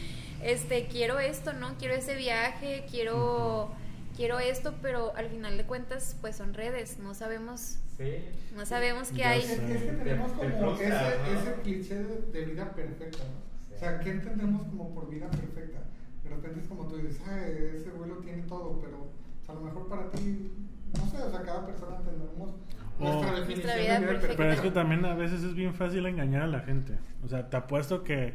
este, quiero esto, ¿no? Quiero ese viaje, quiero, quiero esto, pero al final de cuentas, pues son redes, no sabemos, sí. no sabemos qué hay. Es, es que tenemos Te- te como ese, ¿no? ese cliché de, de vida perfecta, ¿no? O sea, ¿qué entendemos como por vida perfecta? De repente es como tú dices, ay, ese güey lo tiene todo, pero o sea, a lo mejor para ti, no sé, o sea, cada persona tenemos O- nuestra definición Nuestra de vida perfecta. Pero es que también a veces es bien fácil engañar a la gente. O sea, te apuesto que,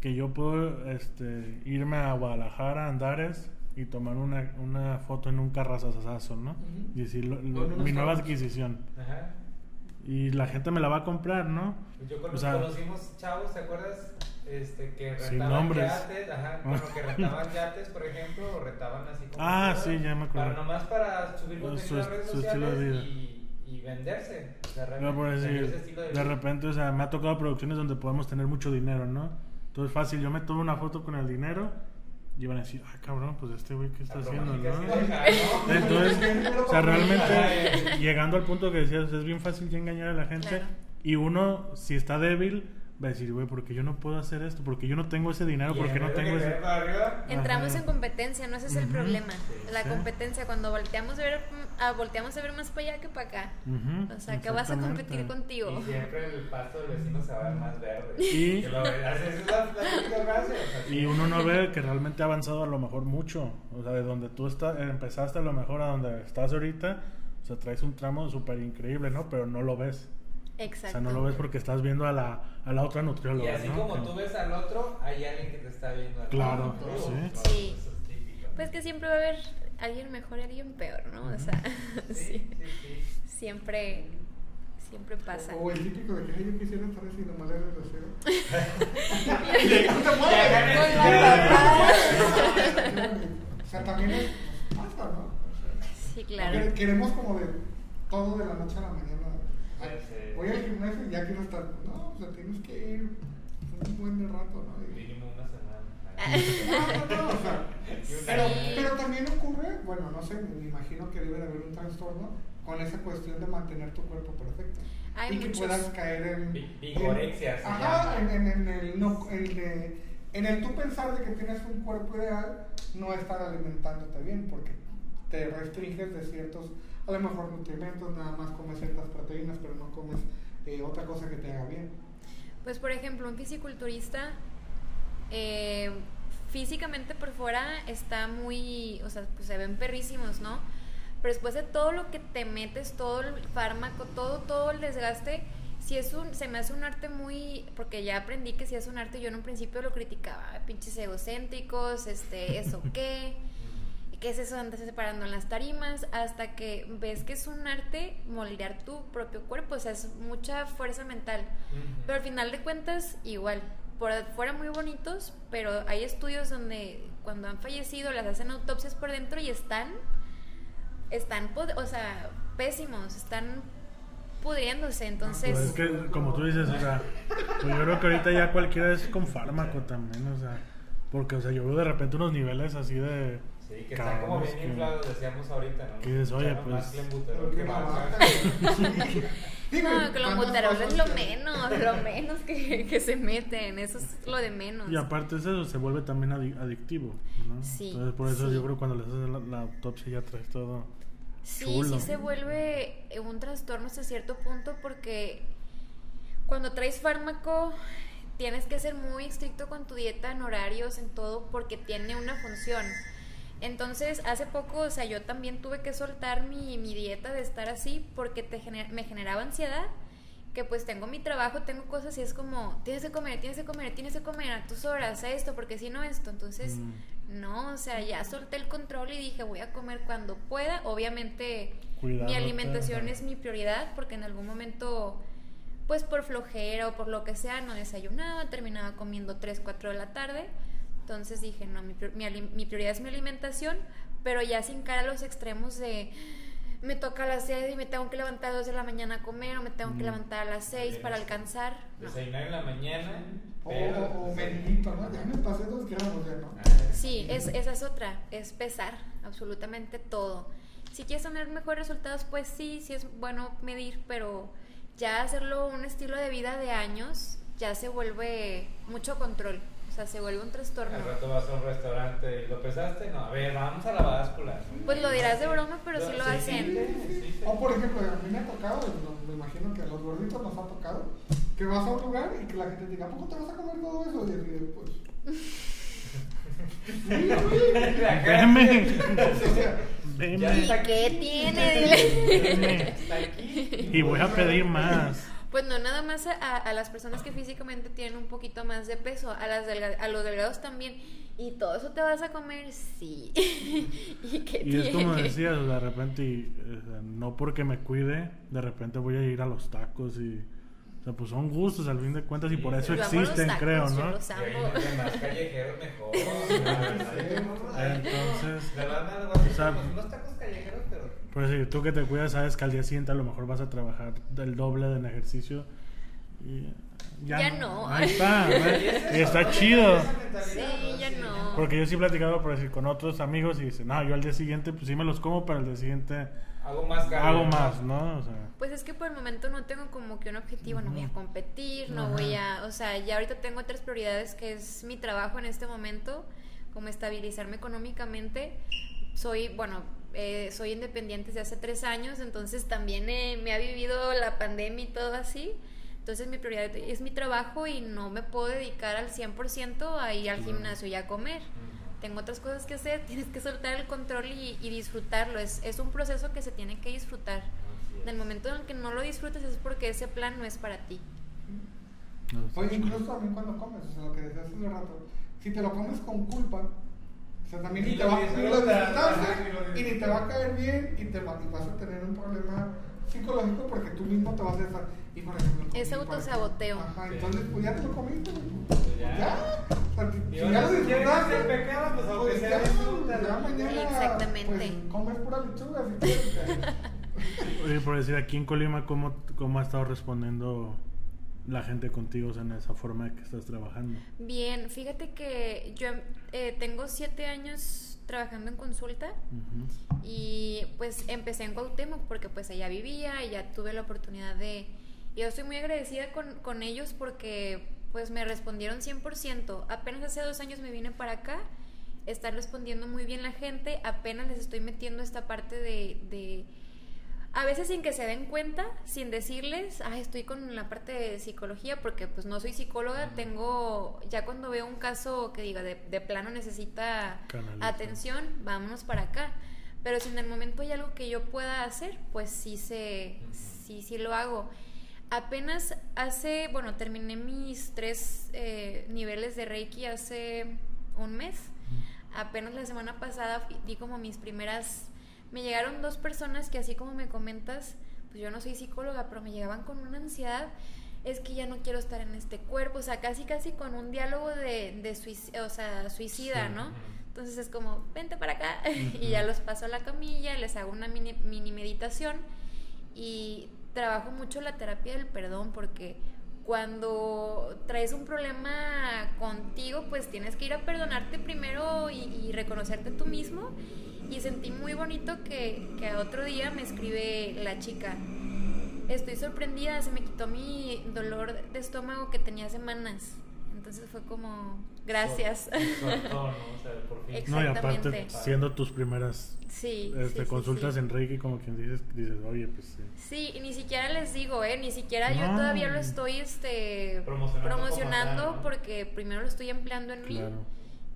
que yo puedo este, irme a Guadalajara, a Andares, y tomar una, una foto en un carrazazazo, ¿no? Y decir, lo- lo- Con unos mi nueva adquisición. Ajá. Y la gente me la va a comprar, ¿no? Yo con- O sea- conocimos chavos, ¿te acuerdas? Este, que Sin nombres. yates, ajá, bueno, que rentaban yates, por ejemplo, o rentaban así como... Ah, todo, sí, ya me acuerdo. Para nomás para subir Su- contenido a redes su estilo de sociales y, y venderse. O sea, No, realmente tener decir, ese estilo de de repente, o sea, me ha tocado producciones donde podemos tener mucho dinero, ¿no? Entonces fácil, yo me tomo una foto con el dinero y van a decir, ah, cabrón, pues este güey, ¿qué está haciendo, no? ¿no? Entonces, o sea, realmente, llegando al punto que decías, es bien fácil ya engañar a la gente. Claro. Y uno, si está débil, va a decir, güey, porque yo no puedo hacer esto, porque yo no tengo ese dinero, porque no tengo ese. Entramos Ajá. en competencia, no ese es el problema. La Sí. competencia, cuando volteamos a ver, ah, volteamos a ver más para allá que para acá. O sea, que vas a competir contigo. Y siempre el pasto del vecino se va a ver más verde. Y- Que lo veas, esa es la, la típica frase. o sea, Y uno no ve que realmente ha avanzado a lo mejor mucho. O sea, de donde tú está, empezaste a lo mejor a donde estás ahorita, o sea, traes un tramo súper increíble, ¿no? Pero no lo ves. O Exacto. sea, no lo ves porque estás viendo a la, a la otra Y nutrióloga, así ¿no? como tú ves al otro, hay alguien que te está viendo al Claro, otro. sí. Sí. Eso es típico. Pues que siempre va a haber alguien mejor y alguien peor, ¿no? O sea, Sí, sí. sí, sí. Siempre, siempre pasa. O el típico de que "Ay, yo quisiera estar así, nomás le de cero. Ya gané. Con la Ya papá. O sea, también es, pasa, ¿no? Sí, claro. Quere- Queremos como de todo de la noche a la mañana. Ay. Voy al gimnasio y ya quiero estar. No, o sea, tienes que ir un buen de rato, ¿no? Y- Mínimo una semana. Ah. No, no, no, o sea, Y un Pero, también ocurre, bueno, no sé, me imagino que debe de haber un trastorno con esa cuestión de mantener tu cuerpo perfecto. Hay y que muchos. puedas caer en. Vi- vigorexia Ajá, en, llama. en, en el, no, el de, en el tú pensar de que tienes un cuerpo ideal, no estar alimentándote bien, porque te restringes de ciertos, a lo mejor nutrimentos, nada más comes ciertas proteínas, pero no comes eh, otra cosa que te haga bien. Pues por ejemplo, un fisiculturista eh, físicamente por fuera está muy, o sea, pues se ven perrísimos, ¿no? Pero después de todo lo que te metes, todo el fármaco, todo, todo el desgaste, si es un, se me hace un arte muy, porque ya aprendí que si es un arte, yo en un principio lo criticaba, pinches egocéntricos, este, eso qué, qué es eso de andarse separando en las tarimas, hasta que ves que es un arte moldear tu propio cuerpo, o sea, es mucha fuerza mental. Pero al final de cuentas, igual, por fuera muy bonitos, pero hay estudios donde cuando han fallecido las hacen autopsias por dentro y están, están, o sea, pésimos, están pudriéndose, entonces... Pues es que, como tú dices, o sea, pues yo creo que ahorita ya cualquiera es con fármaco también, o sea, porque, o sea, yo veo de repente unos niveles así de. Sí, que están como bien que- inflados, decíamos ahorita, ¿no? Que dices, oye, pues- Más que. Digo, No, que lo tantas mutarol es lo menos, lo menos que, que se meten, eso es lo de menos. Y aparte de eso, se vuelve también adi- adictivo, ¿no? Sí, Entonces, por eso sí. yo creo que cuando les haces la, la autopsia ya traes todo. Sí, chulo. sí se vuelve un trastorno hasta cierto punto porque cuando traes fármaco tienes que ser muy estricto con tu dieta, en horarios, en todo, porque tiene una función. Entonces, hace poco, o sea, yo también tuve que soltar mi, mi dieta de estar así porque te gener- me generaba ansiedad, que pues tengo mi trabajo, tengo cosas y es como, tienes que comer, tienes que comer, tienes que comer a tus horas, a esto, porque si no esto. Entonces, Mm. no, o sea, ya solté el control y dije, voy a comer cuando pueda. Obviamente, mi alimentación es mi prioridad porque en algún momento, pues por flojera o por lo que sea, no desayunaba, terminaba comiendo 3, 4 de la tarde. Entonces dije, no, mi, mi mi prioridad es mi alimentación, pero ya sin cara a los extremos de me toca a las 6 y me tengo que levantar a las 2 de la mañana a comer o me tengo que Mm. levantar a las 6 para alcanzar. No. Desayunar en la mañana. O, pero- o, o menudito, ¿no? Ya me pasé dos gramos, ya no. Ah, Sí, es, esa es otra, es pesar absolutamente todo. Si quieres tener mejores resultados, pues sí, sí es bueno medir, pero ya hacerlo un estilo de vida de años ya se vuelve mucho control, o sea, se vuelve un trastorno. Al rato vas a un restaurante y lo pesaste. No, a ver, vamos a la báscula. Pues lo dirás de broma, pero sí lo hacen. sí, sí, sí. O por ejemplo, a mí me ha tocado, me imagino que a los gorditos nos ha tocado, que vas a un lugar y que la gente te diga, ¿a poco te vas a comer todo eso? Y así de, pues. Veme, o sea, veme. Ya ¿Y está qué tiene? Dile. Y voy a pedir más. Pues no nada más a, a las personas que físicamente tienen un poquito más de peso, a, las delga- a los delgados también. ¿Y todo eso te vas a comer? Sí. ¿Y qué Y es como tiene? decías, de repente, y, o sea, no porque me cuide, de repente voy a ir a los tacos y. O sea, pues son gustos al fin de cuentas y por eso Yo amo los existen, tacos, creo, yo ¿no? los Y amo. ahí entre más callejeros mejor. Entonces, La verdad, unos tacos callejeros, pero. Pues si tú que te cuidas, sabes que al día siguiente a lo mejor vas a trabajar del doble en ejercicio. Y Ya no. Ahí está, Y eso, está ¿no? chido. Sí, ya no. Porque yo sí he platicado, por decir, con otros amigos y dicen, no, yo al día siguiente, pues sí me los como, pero al día siguiente Hago más cardio, hago ¿no? más, ¿no? O sea, Pues es que por el momento no tengo como que un objetivo, no voy a competir, no Ajá. voy a, o sea, ya ahorita tengo otras prioridades que es mi trabajo en este momento, como estabilizarme económicamente. Soy, bueno, eh, soy independiente desde hace tres años, entonces también eh, me ha vivido la pandemia y todo así. Entonces mi prioridad es mi trabajo y no me puedo dedicar al 100% a ir al gimnasio y a comer. Tengo otras cosas que hacer, tienes que soltar el control y, y disfrutarlo. Es, es un proceso que se tiene que disfrutar. Así es. En el momento en el que no lo disfrutes es porque ese plan no es para ti. Oye, incluso también cuando comes, o sea, lo que decías hace rato, si te lo comes con culpa, o sea, también Ni te va, ni lo disfrutaste, y ni te va a caer bien y, te va, y vas a tener un problema psicológico porque tú mismo te vas a estar. Y por ejemplo, Es comí, por autosaboteo. Ajá, Sí. entonces pues ya te lo comiste. güey. Pues Ya. ya. Si ya lo disfrutaste, pecado, pues pues ya, ya mañana Exactamente. pues comes pura lechuga si quieres. Oye, por decir, aquí en Colima, ¿cómo, cómo ha estado respondiendo la gente contigo o sea, en esa forma que estás trabajando? Bien, fíjate que yo eh, tengo siete años trabajando en consulta y pues empecé en Cuauhtémoc porque pues allá vivía y ya tuve la oportunidad de... Yo estoy muy agradecida con, con ellos porque pues me respondieron 100%. Apenas hace dos años me vine para acá, están respondiendo muy bien la gente, apenas les estoy metiendo esta parte de... de a veces sin que se den cuenta, sin decirles, ah, estoy con la parte de psicología, porque pues no soy psicóloga, tengo, ya cuando veo un caso que diga de, de plano necesita Canalizar. atención, vámonos para acá. Pero si en el momento hay algo que yo pueda hacer, pues sí se, sí, sí lo hago. Apenas hace, bueno, terminé mis tres eh, niveles de Reiki hace un mes. Apenas la semana pasada di como mis primeras... Me llegaron dos personas que así como me comentas, pues yo no soy psicóloga, pero me llegaban con una ansiedad. Es que ya no quiero estar en este cuerpo, o sea, casi casi con un diálogo de, de suic- o sea, suicida, Sí. ¿no? Entonces es como, vente para acá y ya los paso a la camilla, les hago una mini, mini meditación y trabajo mucho la terapia del perdón porque cuando traes un problema contigo, pues tienes que ir a perdonarte primero y, y reconocerte tú mismo. Y sentí muy bonito que, que otro día me escribe la chica. Estoy sorprendida, se me quitó mi dolor de estómago que tenía semanas. Entonces fue como, gracias. ¿no? O sea, por fin. Exacto. No, y aparte, Exactamente. siendo tus primeras Sí. este, sí, consultas sí. en Reiki, como quien dices, dices, oye, pues sí. Sí, y ni siquiera les digo, ¿eh? Ni siquiera yo todavía lo estoy este, Promocionando promocionando porque primero lo estoy empleando en mí.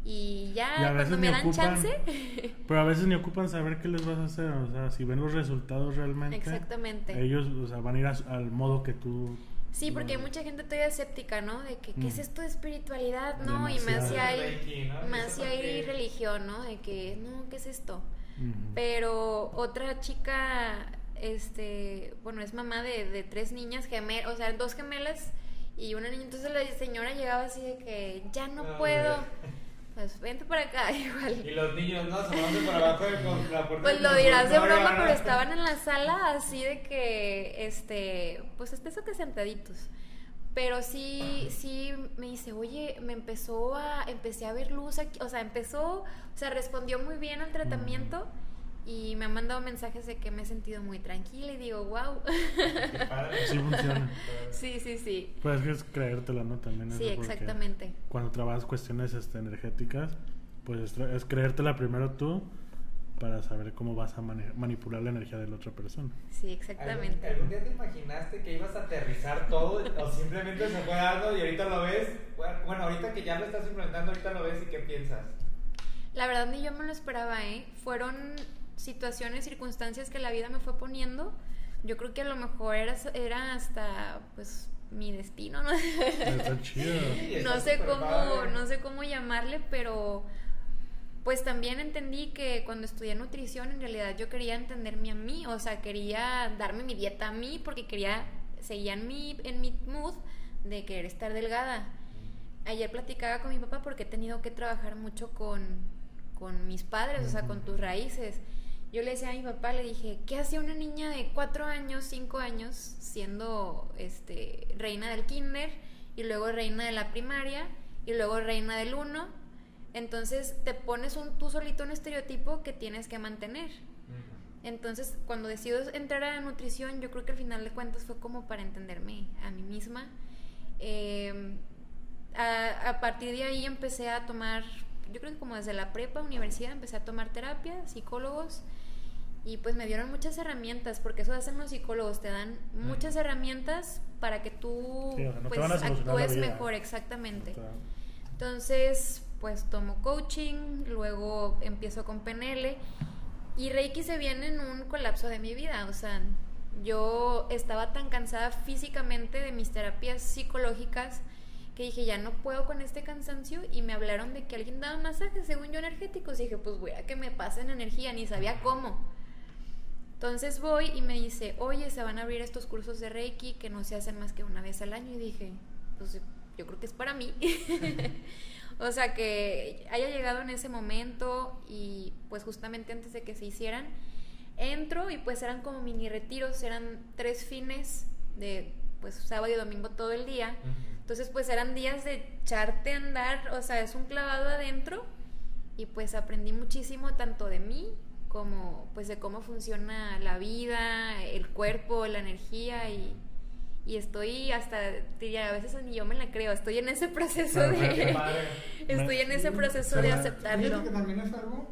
Y ya Y a cuando me dan ocupan- chance. Pero a veces ni ocupan saber qué les vas a hacer, o sea, si ven los resultados realmente, Exactamente. ellos o sea, van a ir a- al modo que tú... Sí, porque hay mucha gente todavía escéptica, ¿no? De que, ¿qué es Mm. esto de espiritualidad? No, y más si hay, Reiki, ¿no? más Eso si hay porque- religión, ¿no? De que, no, ¿qué es esto? Pero otra chica, este, bueno, es mamá de, de tres niñas gemelas, o sea, dos gemelas y una niña. Entonces la señora llegaba así de que ya no Ah, puedo. Pues vente para acá, igual. Y los niños, ¿no? Asomándose por abajo de la puerta. Pues lo dirás de broma, pero estaban en la sala así de que, este, pues eso que sentaditos. Pero sí, sí me dice, oye, me empezó a, empecé a ver luz aquí, o sea, empezó, o sea, respondió muy bien al tratamiento y me han mandado mensajes de que me he sentido muy tranquila y digo, wow. Qué padre. Sí funciona. sí, sí, sí. Pues es que es creértela, ¿no? También Sí, exactamente. Cuando trabajas cuestiones este, energéticas, pues es, creértela primero tú para saber cómo vas a manipular la energía de la otra persona. Sí, ¿Algún, exactamente. algún día te imaginaste que ibas a aterrizar todo o simplemente se fue dando y ahorita lo ves? Bueno, ahorita que ya lo estás implementando, ahorita lo ves y qué piensas. La verdad ni yo me lo esperaba, ¿eh? Fueron situaciones, circunstancias que la vida me fue poniendo. Yo creo que a lo mejor era, era hasta, pues, mi destino, ¿no? Está chido. Sí, no sé cómo, no sé cómo llamarle, pero pues también entendí que cuando estudié nutrición en realidad yo quería entenderme a mí, o sea, quería darme mi dieta a mí porque quería, seguía en mi, en mi mood de querer estar delgada. Ayer platicaba con mi papá porque he tenido que trabajar mucho con, con mis padres, o sea, con tus raíces. Yo le decía a mi papá, le dije, ¿qué hacía una niña de cuatro años, cinco años, siendo este, reina del kinder y luego reina de la primaria y luego reina del uno? Entonces te pones un, tú solito un estereotipo que tienes que mantener. Entonces, cuando decido entrar a nutrición, yo creo que al final de cuentas fue como para entenderme a mí misma. Eh, a, a partir de ahí empecé a tomar, yo creo que como desde la prepa, universidad, empecé a tomar terapia, psicólogos, y pues me dieron muchas herramientas, porque eso hacen los psicólogos, te dan muchas herramientas para que tú Sí, o sea, no te pues, actúes mejor, exactamente. Entonces, pues tomo coaching, luego empiezo con PNL y Reiki se viene en un colapso de mi vida. O sea, yo estaba tan cansada físicamente de mis terapias psicológicas que dije, ya no puedo con este cansancio y me hablaron de que alguien daba masajes, según yo, energéticos. Y dije, pues voy a que me pasen energía, ni sabía cómo. Entonces voy y me dice, oye, se van a abrir estos cursos de Reiki que no se hacen más que una vez al año. Y dije, pues yo creo que es para mí. o sea, que haya llegado en ese momento y pues justamente antes de que se hicieran, entro y pues eran como mini retiros, eran tres fines de pues sábado y domingo todo el día. Entonces pues eran días de echarte a andar, o sea, es un clavado adentro y pues aprendí muchísimo tanto de mí como pues de cómo funciona la vida, el cuerpo, la energía y, y estoy hasta, diría, a veces ni yo me la creo, estoy en ese proceso Pero de... Estoy en ese proceso de aceptarlo. Que también es algo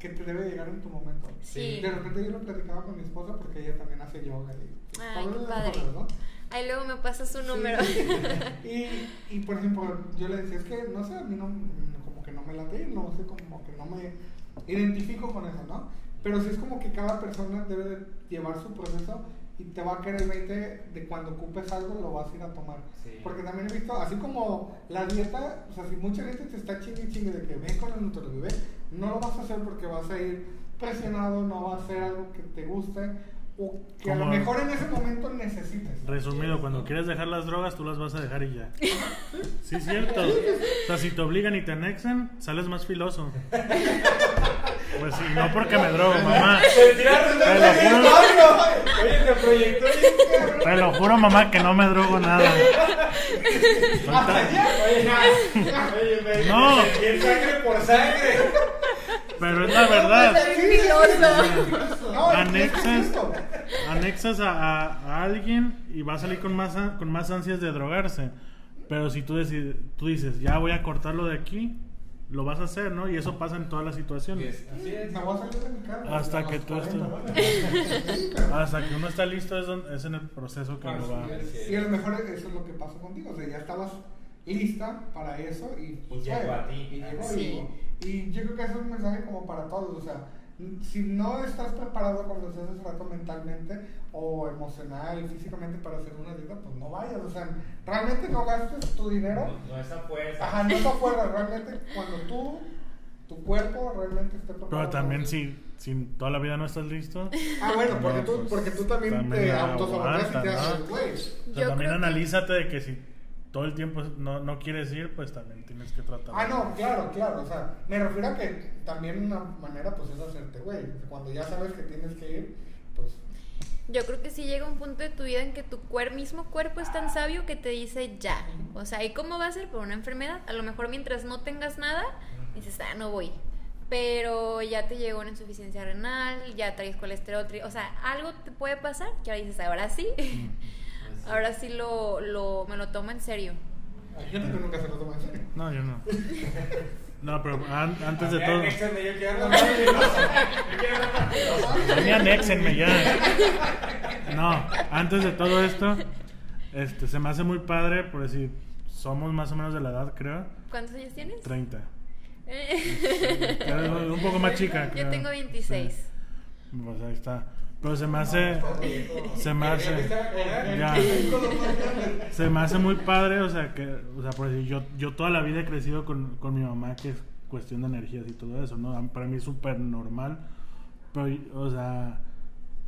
que te debe llegar en tu momento. Sí. De repente yo lo platicaba con mi esposa porque ella también hace yoga. Y, Ay, qué padre. cosas, ¿no? Ahí luego me pasa su Sí. número. y, y por ejemplo, yo le decía, es que no sé, a mí no, como que no me late, no sé, como que no me identifico con eso, ¿no? Pero sí es como que cada persona debe de llevar su proceso y te va a caer el 20 de cuando ocupes algo lo vas a ir a tomar. Sí. Porque también he visto, así como la dieta, o sea, si mucha gente te está chingue y chingue de que ven con el nutriólogo, ve, no lo vas a hacer porque vas a ir presionado, no va a ser algo que te guste o que a lo mejor en ese momento necesites. Resumido, cuando quieres dejar las drogas, tú las vas a dejar y ya. Sí, es cierto. O sea, si te obligan y te anexan, sales más filoso. Pues sí, no porque me drogo, mamá. Te lo juro. Oye, te proyectó Te lo juro, mamá, que no me drogo nada. No. Sangre por sangre. Pero es la verdad. Estoy filoso. No, es- es Anexas, anexas a, a- a alguien y va a salir con más, con más ansias de drogarse. Pero si tú, decides, tú dices, ya voy a cortarlo de aquí, lo vas a hacer, ¿no? Y eso pasa en todas las situaciones. Así es. Me voy a salir de mi casa. Hasta que tú estés- 40, Sí, pero- Hasta que uno está listo es, don- es en el proceso que lo va. Y a lo mejor eso es lo que pasó contigo. O sea, ya estabas lista para eso y pues llegó a ti. Y llegó Sí. y, y yo creo que es un mensaje como para todos. O sea, si no estás preparado, como decías hace rato, mentalmente o emocional físicamente para hacer una dieta, pues no vayas. O sea, realmente no gastes tu dinero. No, no esa fuerza. Ajá, no te acuerdas. Realmente cuando tú, tu cuerpo realmente esté preparado. Pero también si, si toda la vida no estás listo, Ah, bueno, porque, No, tú, pues, porque tú también, también te autosaboteas y te haces, güey. o sea, también que- analízate de que si todo el tiempo no, no quieres ir, pues también tienes que tratar. Ah, no, claro, claro. O sea, me refiero a que también una manera, pues, es hacerte, güey. Cuando ya sabes que tienes que ir, pues. Yo creo que sí llega un punto de tu vida en que tu cuer mismo cuerpo es tan sabio que te dice ya. O sea, ¿y cómo va a ser por una enfermedad? A lo mejor mientras no tengas nada, dices, ah, no voy. Pero ya te llegó una insuficiencia renal, ya traes colesterol, o sea, algo te puede pasar que ahora dices, ahora sí, ahora sí lo, lo, me lo tomo en serio. Hay gente que nunca se lo toma en serio. No, yo no. No, pero an- antes de todo. anéxame, yo quiero andar más mí anéxenme ya. No, antes de todo esto, este, se me hace muy padre, por decir, somos más o menos de la edad, creo, ¿Cuántos años tienes? 30. Eh, Eres un poco más chica, creo. Yo tengo 26. Sí. Pues ahí está. Pero se me hace. Se me hace. Ya. Se me hace muy padre, o sea, que, o sea, por decir, yo, yo toda la vida he crecido con, con mi mamá, que es cuestión de energías y todo eso, ¿no? Para mí es súper normal, pero, o sea,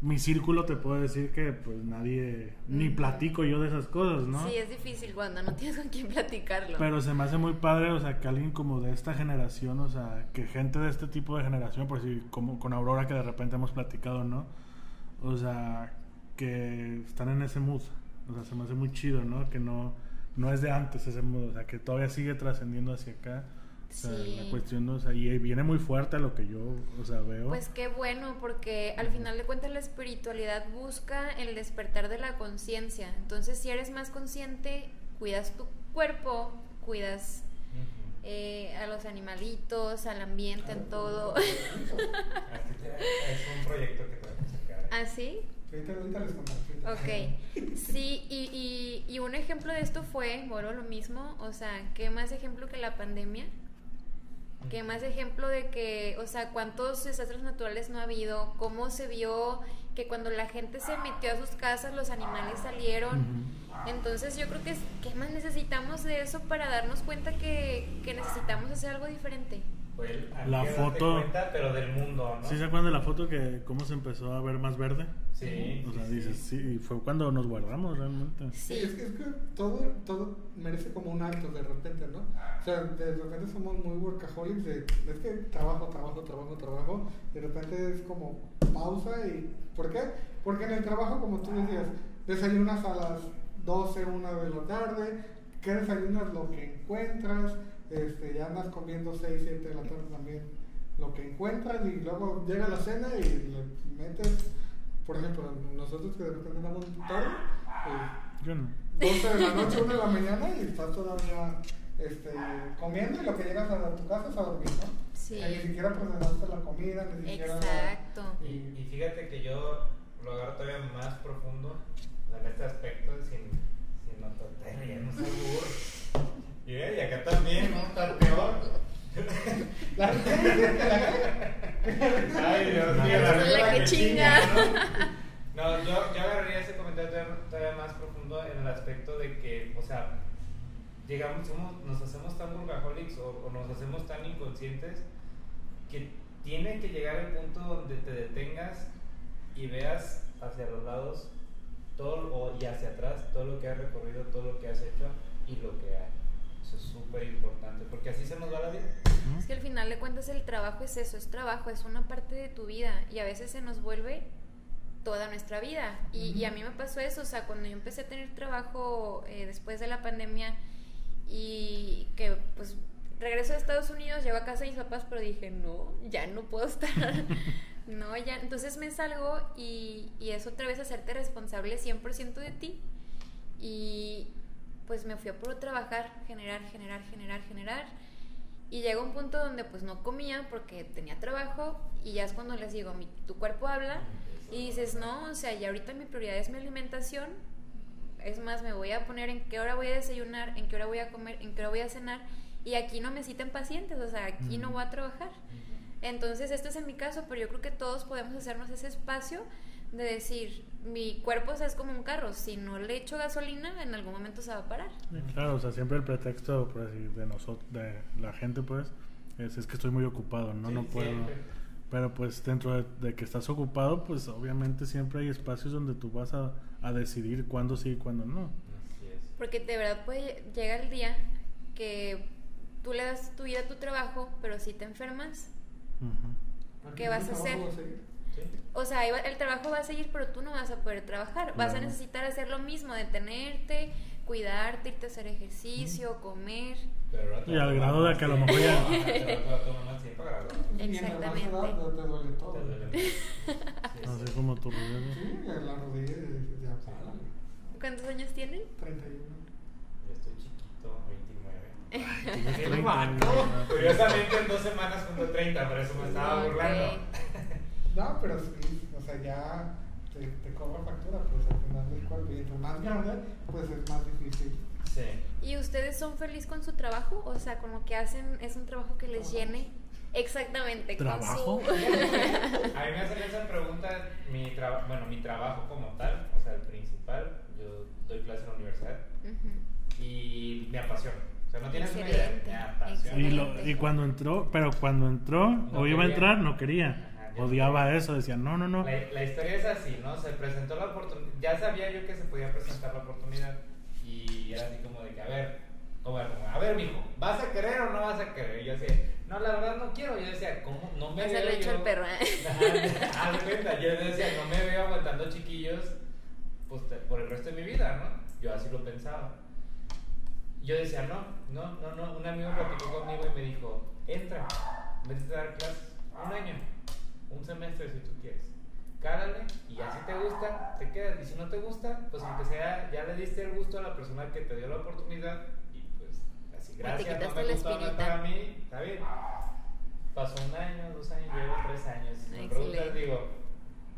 mi círculo te puedo decir que, pues, nadie, ni platico yo de esas cosas, ¿no? Sí, es difícil cuando no tienes con quién platicarlo. Pero se me hace muy padre, o sea, que alguien como de esta generación, o sea, que gente de este tipo de generación, por decir, como con Aurora que de repente hemos platicado, ¿no? O sea, que están en ese mood. O sea, se me hace muy chido, ¿no? Que no, no es de antes ese mood, o sea, que todavía sigue trascendiendo hacia acá. O sea, Sí. la cuestión, o sea, y viene muy fuerte a lo que yo, o sea, veo. Pues qué bueno, porque al final de cuentas la espiritualidad busca el despertar de la conciencia. Entonces, si eres más consciente, cuidas tu cuerpo, cuidas eh, a los animalitos, al ambiente, en todo. Es un proyecto que contamos. ahorita. Ok, sí, y, y, y un ejemplo de esto fue, bueno, lo mismo, o sea, ¿qué más ejemplo que la pandemia? ¿Qué más ejemplo de que, o sea, cuántos desastres naturales no ha habido? ¿Cómo se vio que cuando la gente se metió a sus casas los animales salieron? Entonces yo creo que, ¿qué más necesitamos de eso para darnos cuenta que, que necesitamos hacer algo diferente? Fue el- La que foto- cuenta, pero del mundo, ¿no? ¿Sí se acuerdan de la foto que cómo se empezó a ver más verde? Sí. O sea, sí, dices, sí. fue cuando nos guardamos realmente. Sí, es que, es que todo, todo merece como un alto de repente, ¿no? O sea, de repente somos muy workaholics de, es que trabajo, trabajo, trabajo, trabajo, y de repente es como pausa y... ¿Por qué? Porque en el trabajo, como tú decías, desayunas a las 12, 1 de la tarde, ¿qué desayunas? Lo que encuentras, este, ya andas comiendo 6, 7 de la tarde también, lo que encuentras y luego llega la cena y le metes, por ejemplo, nosotros que de repente andamos tarde, eh, Yo no. 12 de la noche, 1 de la mañana y estás todavía este, comiendo y lo que llegas a tu casa es a dormir, ¿no? Sí. Ni siquiera procesaste la comida, ni siquiera... Exacto. Y, y fíjate que yo lo agarro todavía más profundo en este aspecto sin, sin nototeria, no sé burro. Y, y acá también, ¿no? Está peor. La- Ay, Dios mío, La regla que chinga. ¿no? No, yo, yo agarraría ese comentario todavía, más profundo en el aspecto de que, o sea, llegamos, somos- nos hacemos tan burgaholics o, o nos hacemos tan inconscientes que tiene que llegar el punto donde te detengas y veas hacia los lados todo o, y hacia atrás todo lo que has recorrido, todo lo que has hecho y lo que hay. Eso es súper importante porque así se nos va la vida. Es que al final de cuentas el trabajo es eso, es trabajo, es una parte de tu vida y a veces se nos vuelve toda nuestra vida. Y, y a mí me pasó eso, o sea, cuando yo empecé a tener trabajo eh, después de la pandemia y que pues regreso a Estados Unidos, llego a casa de mis papás, pero dije, no, ya no puedo estar. no, ya. Entonces me salgo y, y es otra vez hacerte responsable 100% de ti. Y pues me fui a puro trabajar, generar, generar, generar, generar. Y llega un punto donde pues no comía porque tenía trabajo y ya es cuando les digo, mi, tu cuerpo habla y dices, no, o sea, ya ahorita mi prioridad es mi alimentación. Es más, me voy a poner en qué hora voy a desayunar, en qué hora voy a comer, en qué hora voy a cenar. Y aquí no me citan pacientes, o sea, aquí no voy a trabajar. Entonces, este es en mi caso, pero yo creo que todos podemos hacernos ese espacio de decir, mi cuerpo o sea, es como un carro, si no le echo gasolina, en algún momento se va a parar. Claro, o sea, siempre el pretexto por decir, de nosotros, de la gente, pues, es, es que estoy muy ocupado, no, Sí, no puedo. siempre. Pero pues dentro de, de que estás ocupado, pues obviamente siempre hay espacios donde tú vas a, a decidir cuándo sí y cuándo no. Así es. Porque de verdad puede llegar el día que tú le das tu vida a tu trabajo, pero si te enfermas. ¿Qué vas a hacer? O sea, el trabajo va a seguir, pero tú no vas a poder trabajar. Vas a Claro. necesitar hacer lo mismo, detenerte, cuidarte, irte a hacer ejercicio, comer. Pero Y al a grado de que a lo mejor ya- a Exactamente. Así sí. como tu rodilla. Sí, la rodilla ya para. ¿Cuántos años tienen? 31. Yo estoy chiquito, 29. Tienes Qué 30, vato. ¿no? Curiosamente en dos semanas cumplo 30, por eso me estaba burlando. No, pero sí, o sea, ya te, te cobra factura, pues al final del cuerpo. Y entre más grande, pues es más difícil. Sí. ¿Y ustedes son felices con su trabajo? O sea, con lo que hacen, ¿es un trabajo que les llene? Exactamente. con ¿Trabajo? su- A mí me hacen esa pregunta, mi traba- bueno, mi trabajo como tal, o sea, el principal, yo doy clase en la universidad y me apasiona. O sea, no tienes una idea, me apasiona. Y, lo, y cuando entró, pero cuando entró No o iba a entrar, no quería. Odiaba eso, decía, no, no, no. La, la historia es así, ¿no? Se presentó la oportunidad, ya sabía yo que se podía presentar la oportunidad y era así como de que, a ver, a ver, mijo, ¿vas a querer o no vas a querer? Y yo decía, no, la verdad no quiero. Yo decía, ¿cómo? No me veo lo echó yo- el perro, ¿eh? Cuenta, yo decía, no me veo aguantando chiquillos pues, te- por el resto de mi vida, ¿no? Yo así lo pensaba. Yo decía, no, no, no, no. Un amigo platicó conmigo y me dijo, entra, vete a dar clases, un año, un semestre si tú quieres. Cálale y ya si te gusta, te quedas. Y si no te gusta, pues aunque sea, ya le diste el gusto a la persona que te dio la oportunidad y pues así, gracias, no me la gustó, espinita. para mí, está bien. Pasó un año, dos años, llevo tres años. Si me preguntas, digo,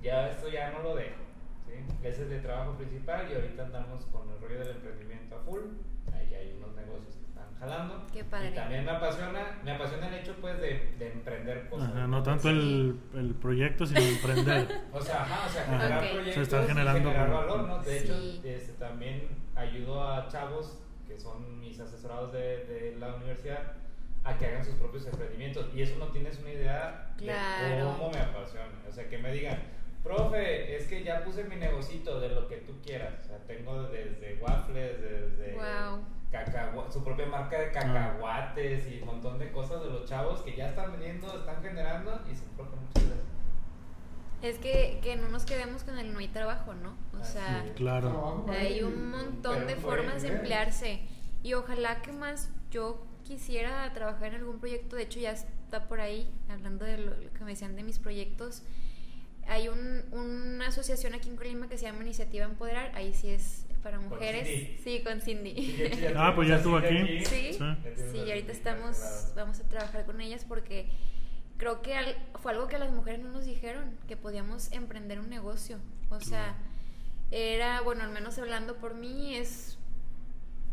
ya esto ya no lo dejo. ¿sí? Ese es de trabajo principal y ahorita andamos con el rollo del emprendimiento a full. Ahí hay unos negocios jalando. Qué padre. Y también me apasiona, me apasiona el hecho pues de, de emprender cosas. Ajá, no tanto el, el proyecto, sino emprender. O sea, ajá, o sea, generar proyectos Se está y generando generar valor, ¿no? De Sí. hecho, este, también ayudo a chavos que son mis asesorados de, de la universidad a que hagan sus propios emprendimientos. Y eso no tienes una idea Claro. de cómo me apasiona. O sea, que me digan, profe, es que ya puse mi negocito de lo que tú quieras. O sea, tengo desde waffles, desde Wow. Su propia marca de cacahuates y un montón de cosas de los chavos que ya están vendiendo, están generando y muchas gracias. Es que, que no nos quedemos con el no hay trabajo, ¿no? O Así sea. Claro. Hay un montón de formas de emplearse. Y ojalá que más yo quisiera trabajar en algún proyecto. De hecho, ya está por ahí, hablando de lo, lo que me decían de mis proyectos. Hay un, una asociación aquí en Colima que se llama Iniciativa Empoderar. Ahí sí es para Con mujeres. Cindy. Sí, con Cindy. Ah, pues ya estuvo aquí. Sí, Sí. Y ahorita estamos, vamos a trabajar con ellas porque creo que al- fue algo que las mujeres no nos dijeron, que podíamos emprender un negocio. O sea, era, bueno, al menos hablando por mí, es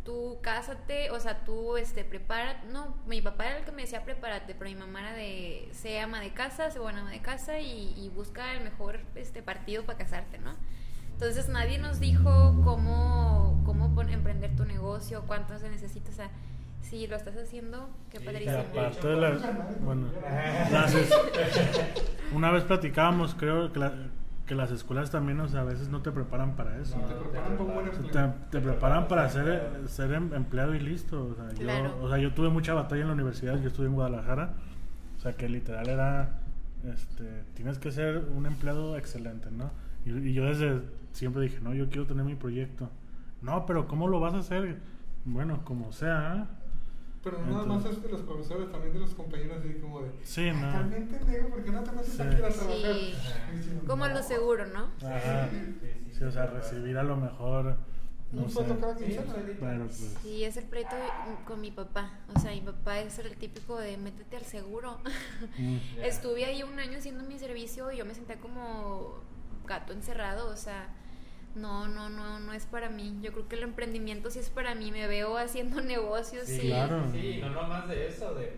tú cásate, o sea, tú este, prepara, no, mi papá era el que me decía prepárate, pero mi mamá era de, sé ama de casa, sé buena ama de casa y, y busca el mejor este, partido para casarte, ¿no? Entonces nadie nos dijo cómo, cómo pon- emprender tu negocio, cuánto se necesita, o sea, si lo estás haciendo, qué padrísimo. aparte de las. Bueno, una vez platicábamos, creo que, la- que las escuelas también, o sea, a veces no te preparan para eso. Te preparan sea, empleo. te, te preparan para ser, ser em- empleado y listo. O sea, Claro. yo, o sea, yo tuve mucha batalla en la universidad, yo estuve en Guadalajara. O sea, que literal era, este, tienes que ser un empleado excelente, ¿no? Y, y yo desde siempre dije, no, yo quiero tener mi proyecto. No, pero ¿cómo lo vas a hacer? Bueno, como sea. ¿eh? Pero no nada más Entonces- es de los profesores, también de los compañeros, así como de. Sí, no. También pendejo, porque no te metes Sí. aquí a trabajar. Sí. Y diciendo, Como no. lo seguro, ¿no? Ajá. Sí, o sea, recibir a lo mejor, no Un sé. cada Sí, quincena. pues, Sí, es el pleito con mi papá. O sea, mi papá es el típico de métete al seguro. mm. Estuve ahí un año haciendo mi servicio y yo me sentía como gato encerrado. O sea, no, no, no, no es para mí. Yo creo que el emprendimiento sí es para mí. Me veo haciendo negocios. Sí, Sí, Claro. Sí, no nomás de eso, de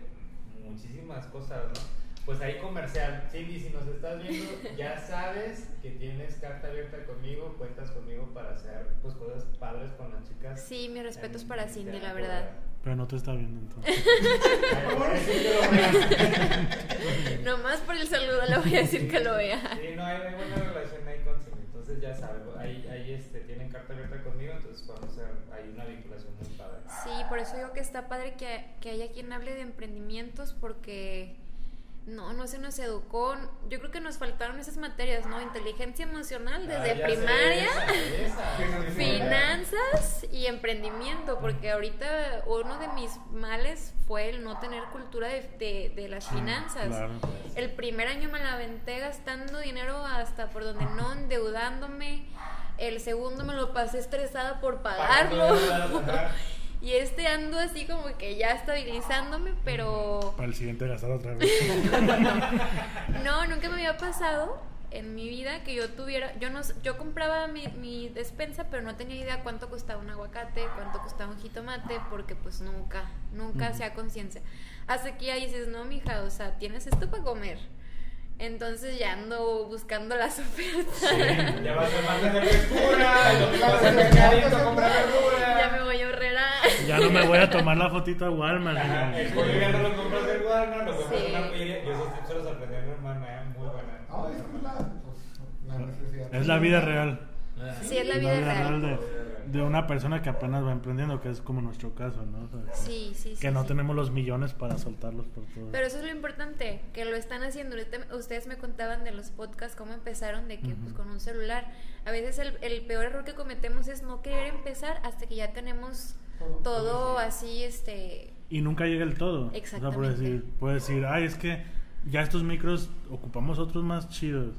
muchísimas cosas, ¿no? Pues ahí comercial. Cindy, si nos estás viendo, ya sabes que tienes carta abierta conmigo, cuentas conmigo para hacer pues cosas padres con las chicas. Sí, mis respetos para Cindy, la verdad. pero no te está viendo entonces. Nomás por el saludo le voy a decir que lo vea. Sí, no, hay, hay buena relación ahí con. Entonces ya sabes, ahí, ahí este, tienen carta abierta conmigo, entonces a hacer ahí una vinculación muy padre. Sí, por eso digo que está padre que, que haya quien hable de emprendimientos porque no, no se nos educó. Yo creo que nos faltaron esas materias, ¿no? Inteligencia emocional desde Ah, sé, primaria. esa, esa, esa. Finanzas y emprendimiento, porque ahorita uno de mis males fue el no tener cultura de, de- de las finanzas. Claro. El primer año me la aventé gastando dinero hasta por donde no, endeudándome. El segundo me lo pasé estresada por pagarlo. y este ando así como que ya estabilizándome, pero Para el siguiente gastar otra vez. no, nunca me había pasado en mi vida que yo tuviera, yo no, yo compraba mi, mi despensa, pero no tenía idea cuánto costaba un aguacate, cuánto costaba un jitomate, porque pues nunca, nunca hacía conciencia. Hasta que ya dices, no, mija, o sea, tienes esto para comer. Entonces ya ando buscando las ofertas. Ya vas a mandar de verdura, lo que vas a mercadito a comprar verdura. ya me voy a ahorrar. Ya no me voy a tomar la fotito a Walmart. Ajá, el pollo ya no lo compras Walmart, lo compras en una. Yo esos tips se los aprendí a mi hermana, muy buena. Ah, es la, pues, necesidad. Es la vida real. Sí, es la vida real. de, de una persona que apenas va emprendiendo, que es como nuestro caso, ¿no? O sea, que- Sí, sí, sí. Que no sí. tenemos los millones para soltarlos por todo. Pero eso es lo importante, que lo están haciendo. Ustedes me contaban de los podcasts, cómo empezaron, de que pues con un celular. A veces el, el peor error que cometemos es no querer empezar hasta que ya tenemos Todo. todo así, este... Y nunca llega el todo. O sea, por Exactamente. decir, puede decir, ay, es que ya estos micros ocupamos otros más chidos.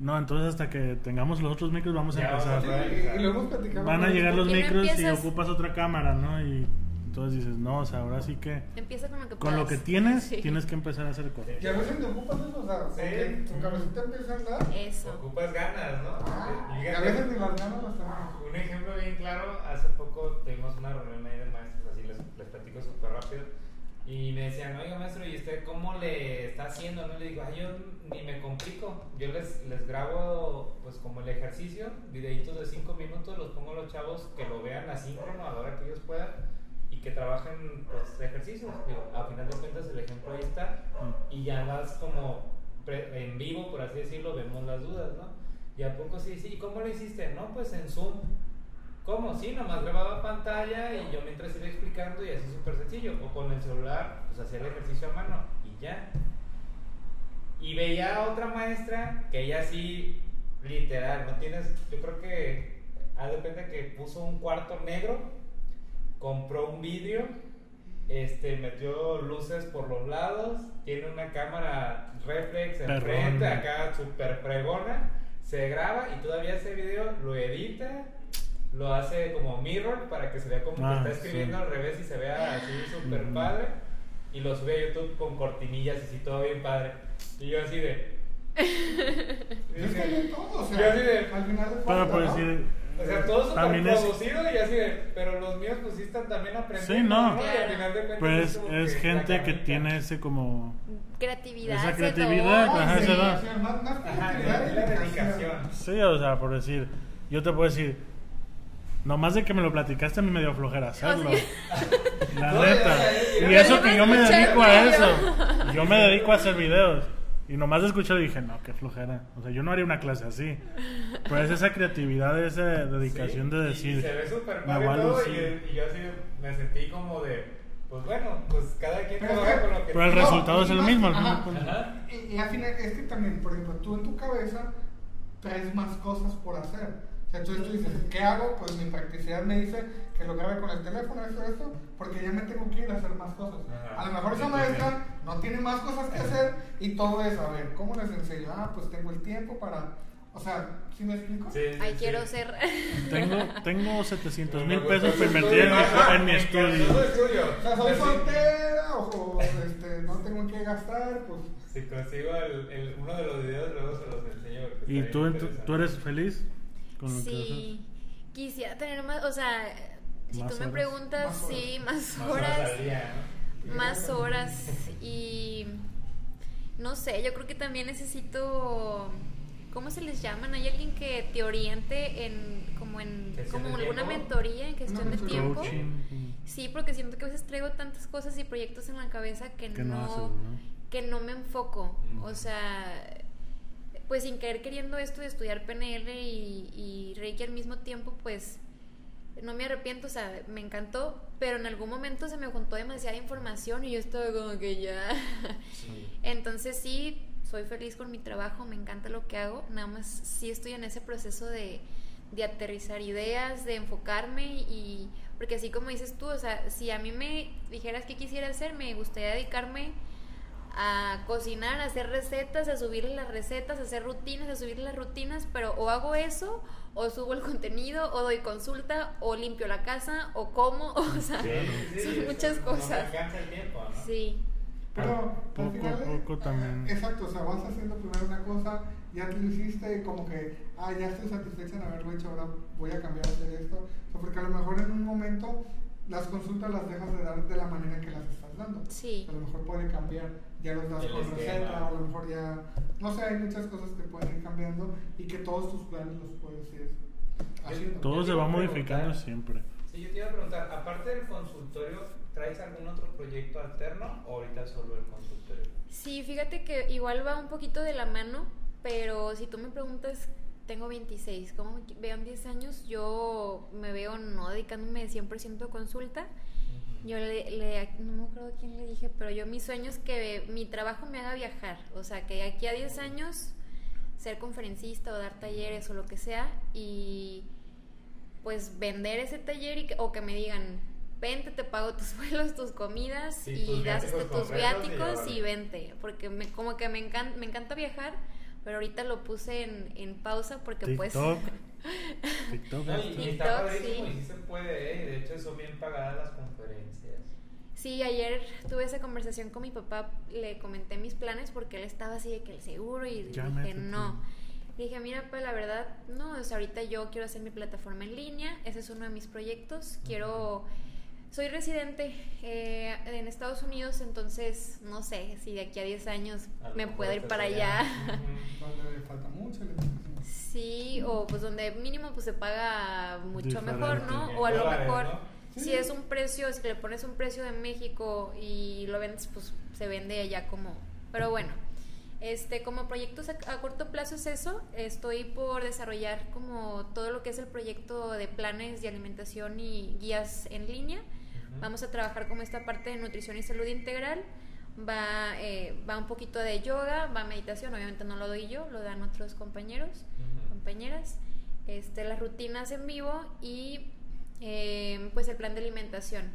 No, entonces hasta que tengamos los otros micros vamos a Ya, empezar. Sí, y, y lo hemos platicado. Van a ¿no? llegar los ¿Por qué no micros y empiezas? ocupas otra cámara, ¿no? Y entonces dices, no, o sea, ahora sí que Empieza con lo que con lo que tienes Sí. tienes que empezar a hacer cosas. Y a veces te ocupas eso, o sea, Sí. tu cabecita empieza a andar. Eso. Ocupas ganas, ¿no? Ah, Y a veces ni las ganas las tenemos. Un ejemplo bien claro, hace poco tuvimos una reunión ahí de maestros, así les, les platico súper rápido, y me decían, oiga maestro, ¿y usted cómo le está haciendo? No le digo, ay, yo ni me complico, yo les, les grabo pues como el ejercicio, videitos de 5 minutos, los pongo a los chavos que lo vean asíncrono a la hora que ellos puedan que trabajen pues ejercicios. Digo, a final de cuentas el ejemplo ahí está y ya vas como en vivo, por así decirlo, vemos las dudas, ¿no? Y a poco sí, sí, ¿y cómo lo hiciste? No, pues en Zoom. ¿Cómo? Sí, nomás grababa pantalla y yo mientras iba explicando y así súper sencillo. O con el celular, pues hacía el ejercicio a mano y ya. Y veía a otra maestra que ella sí, literal, no tienes, yo creo que, a depende que puso un cuarto negro, compró un vidrio, este, metió luces por los lados, tiene una cámara reflex enfrente, acá super pregona, se graba y todavía ese video lo edita, lo hace como mirror para que se vea como Ah, que está escribiendo sí. al revés y se vea así super Ujú. padre. Y lo sube a YouTube con cortinillas y así todo bien padre. Y yo así de. Es que hay de todo, o sea, Yo así de- al final de Pero cuentas, pues ¿no? Sí. O sea, todo súper también es, producido y así de. Pero los míos pues sí están también aprendiendo. Sí, no. Y al final de cuentas pues es que gente que tiene ese como Creatividad. Esa creatividad, ajá, Sí, sea, más, más Ajá, creatividad y la dedicación. Sí, o sea, por decir, yo te puedo decir, nomás de que me lo platicaste a mí me dio flojera hacerlo. La neta. Y eso que yo me dedico a eso. Yo me dedico a hacer videos. Y nomás de escuchar dije, no, qué flojera. O sea, yo no haría una clase así. Pero es esa creatividad, esa dedicación Sí, de y- decir. Y se ve súper voy a todo. Y, y yo así me sentí como de. Pues bueno, pues cada quien trabaja con lo que Pero el resultado es el y mismo, al final. Y, y al final es que también, por ejemplo, tú en tu cabeza traes más cosas por hacer. Entonces tú dices, ¿qué hago? Pues mi practicidad me dice que lo grabe con el teléfono, esto, esto, porque ya me tengo que ir a hacer más cosas. Ajá. A lo mejor esa maestra no tiene más cosas que hacer y todo es, a ver, ¿cómo les enseño? Ah, pues tengo el tiempo para... O sea, ¿sí me explico? Sí, sí, Ay, sí. quiero ser. Tengo, tengo 700 mil pesos para invertir en mi, estudio. en mi estudio. O sea, soy soltera o, este, no tengo que gastar, pues... Si consigo el, el- uno de los videos, luego se los enseño. ¿Y tú, tú eres feliz con lo que Sí. Quisiera tener más, o sea, si Más tú me preguntas, Más sí, más Más horas. al día, ¿no? más horas y no sé, yo creo que también necesito ¿cómo se les llaman? Hay alguien que te oriente en como en ¿Gestión como alguna tiempo? mentoría en gestión de tiempo. Coaching. Sí, porque siento que a veces traigo tantas cosas y proyectos en la cabeza que, Que no no, haces, ¿no? que no me enfoco. Ujú. O sea, pues sin querer queriendo esto de estudiar PNL y, y Reiki al mismo tiempo, pues no me arrepiento, o sea, me encantó, pero en algún momento se me juntó demasiada información y yo estaba como que ya. Entonces sí, soy feliz con mi trabajo, me encanta lo que hago, nada más sí estoy en ese proceso de, de aterrizar ideas, de enfocarme y porque así como dices tú, o sea, si a mí me dijeras qué quisiera hacer, me gustaría dedicarme a cocinar, a hacer recetas, a subirle las recetas, a hacer rutinas, a subirle las rutinas, pero o hago eso, o subo el contenido, o doy consulta, o limpio la casa, o como, o sea, Sí, sí, son sí, muchas no cosas. alcanza el tiempo, ¿no? Sí. Pero Poco al a final, poco también. Exacto, o sea, vas haciendo primero una cosa, ya te lo hiciste y como que, ah, ya estoy satisfecha en haberlo hecho, ahora voy a cambiar a hacer esto. O sea, porque a lo mejor en un momento las consultas las dejas de dar de la manera en que las estás dando. Sí. A lo mejor puede cambiar, ya los das con receta, o a lo mejor ya, no sé, hay muchas cosas que pueden ir cambiando y que todos tus planes los puedes ir haciendo. Todo se va modificando siempre. Sí, yo te iba a preguntar, aparte del consultorio, ¿traes algún otro proyecto alterno o ahorita solo el consultorio? Sí, fíjate que igual va un poquito de la mano, pero si tú me preguntas, tengo 26, ¿cómo me veo en 10 años? Yo me veo no dedicándome 100% a consulta. Yo le, le- no me acuerdo quién le dije, pero yo mi sueño es que mi trabajo me haga viajar, o sea, que de aquí a 10 años ser conferencista o dar talleres o lo que sea y pues vender ese taller y que- o que me digan, vente, te pago tus vuelos, tus comidas Sí, y tus das viáticos tus y viáticos y vente, porque me, como que me, encanta me encanta viajar, pero ahorita lo puse en, en pausa porque pues... TikTok. No, y, está TikTok, padrísimo sí. y sí se puede, ¿eh? De hecho son bien pagadas las conferencias. Sí, ayer tuve esa conversación con mi papá, le comenté mis planes porque él estaba así de que el seguro y Ya dije no. Dije, mira, pues la verdad, no, o sea, ahorita yo quiero hacer mi plataforma en línea, ese es uno de mis proyectos, quiero, soy residente eh, en Estados Unidos, entonces no sé si de aquí a 10 años A me pueda ir para allá. allá. Falta mucho, le. Sí, o pues donde mínimo pues se paga mucho Diferente. mejor, ¿no? O a lo mejor ¿no? si es un precio, si le pones un precio de México y lo vendes, pues se vende allá como... Pero bueno, este como proyectos a, a corto plazo es eso. Estoy por desarrollar como todo lo que es el proyecto de planes de alimentación y guías en línea. Vamos a trabajar como esta parte de nutrición y salud integral. Va, eh, va un poquito de yoga, va meditación, obviamente no lo doy yo, lo dan otros compañeros, compañeras, este, las rutinas en vivo y eh, pues el plan de alimentación.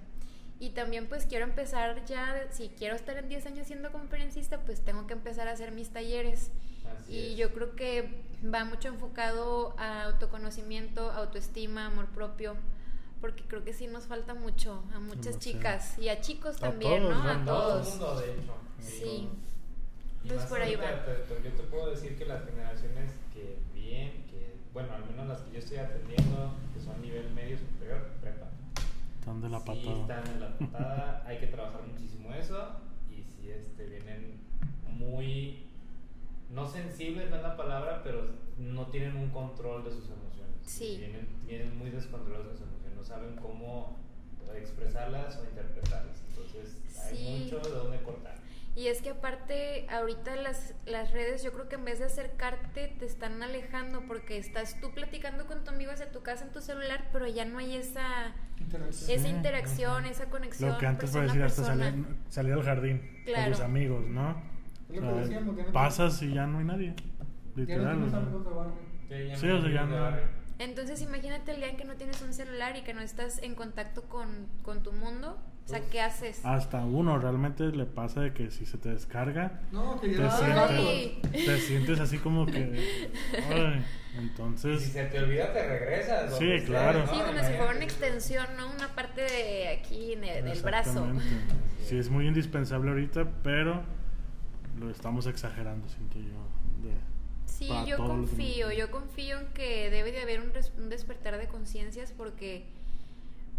Y también pues quiero empezar ya, si quiero estar en 10 años siendo conferencista, pues tengo que empezar a hacer mis talleres. Así y es. yo creo que va mucho enfocado a autoconocimiento, autoestima, amor propio, porque creo que sí nos falta mucho a muchas Demasiado. chicas y a chicos A también, todos, ¿no? ¿no? A Todo el todos. mundo, de hecho. Sí. Y Pues más por ahí va. te- te- yo te puedo decir que las generaciones que bien, que, bueno, al menos las que yo estoy atendiendo, que son nivel medio superior, prepa. Están de la Sí, patada. están en la patada, hay que trabajar muchísimo eso y si este, vienen muy, no sensibles no es la palabra, pero no tienen un control de sus emociones. Sí. Vienen, vienen muy descontrolados de sus emociones, saben cómo expresarlas o interpretarlas. Entonces hay Sí. mucho de dónde cortar. Y es que aparte, ahorita las, las redes, yo creo que en vez de acercarte, te están alejando porque estás tú platicando con tu amigo hacia tu casa en tu celular, pero ya no hay esa, Interacción. esa Sí. interacción, esa conexión. Lo que antes a decir hasta salir, salir al jardín Claro. con tus amigos, ¿no? Lo que O sea, decíamos, ya no pasas y ya no hay nadie. Literal. Sí, Sí, o sea, ya no- barrio. Entonces imagínate el día en que no tienes un celular y que no estás en contacto con, con tu mundo. O sea. ¿qué haces? Hasta uno realmente le pasa de que si se te descarga, No, que te, sientes, te sientes así como que... ay, entonces... si se te olvida, te regresas. Sí, estés, claro. ¿no? Sí, como si fuera una extensión, ¿no? Una parte de aquí en el- del brazo. Exactamente. Sí, es muy indispensable ahorita, pero lo estamos exagerando, siento yo. Sí, yo confío, yo confío en que debe de haber un, un despertar de conciencias porque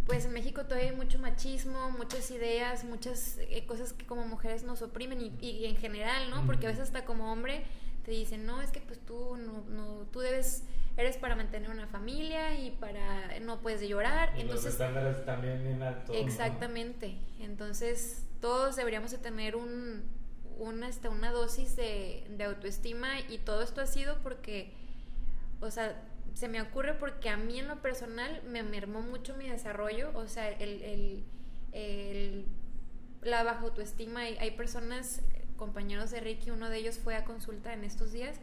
pues en México todavía hay mucho machismo, muchas ideas, muchas eh, cosas que como mujeres nos oprimen y, y en general, ¿no? Porque a veces hasta como hombre te dicen, no, es que pues tú no, no, tú debes, eres para mantener una familia y para, no puedes llorar, Y los estándares también bien altos. ¿no? Exactamente. Entonces, todos deberíamos de tener un, una, este, una dosis de, de autoestima y todo esto ha sido porque, o sea, se me ocurre porque a mí en lo personal me mermó mucho mi desarrollo, o sea, el, el- la baja autoestima. Hay, hay personas, compañeros de Ricky, uno de ellos fue a consulta en estos días.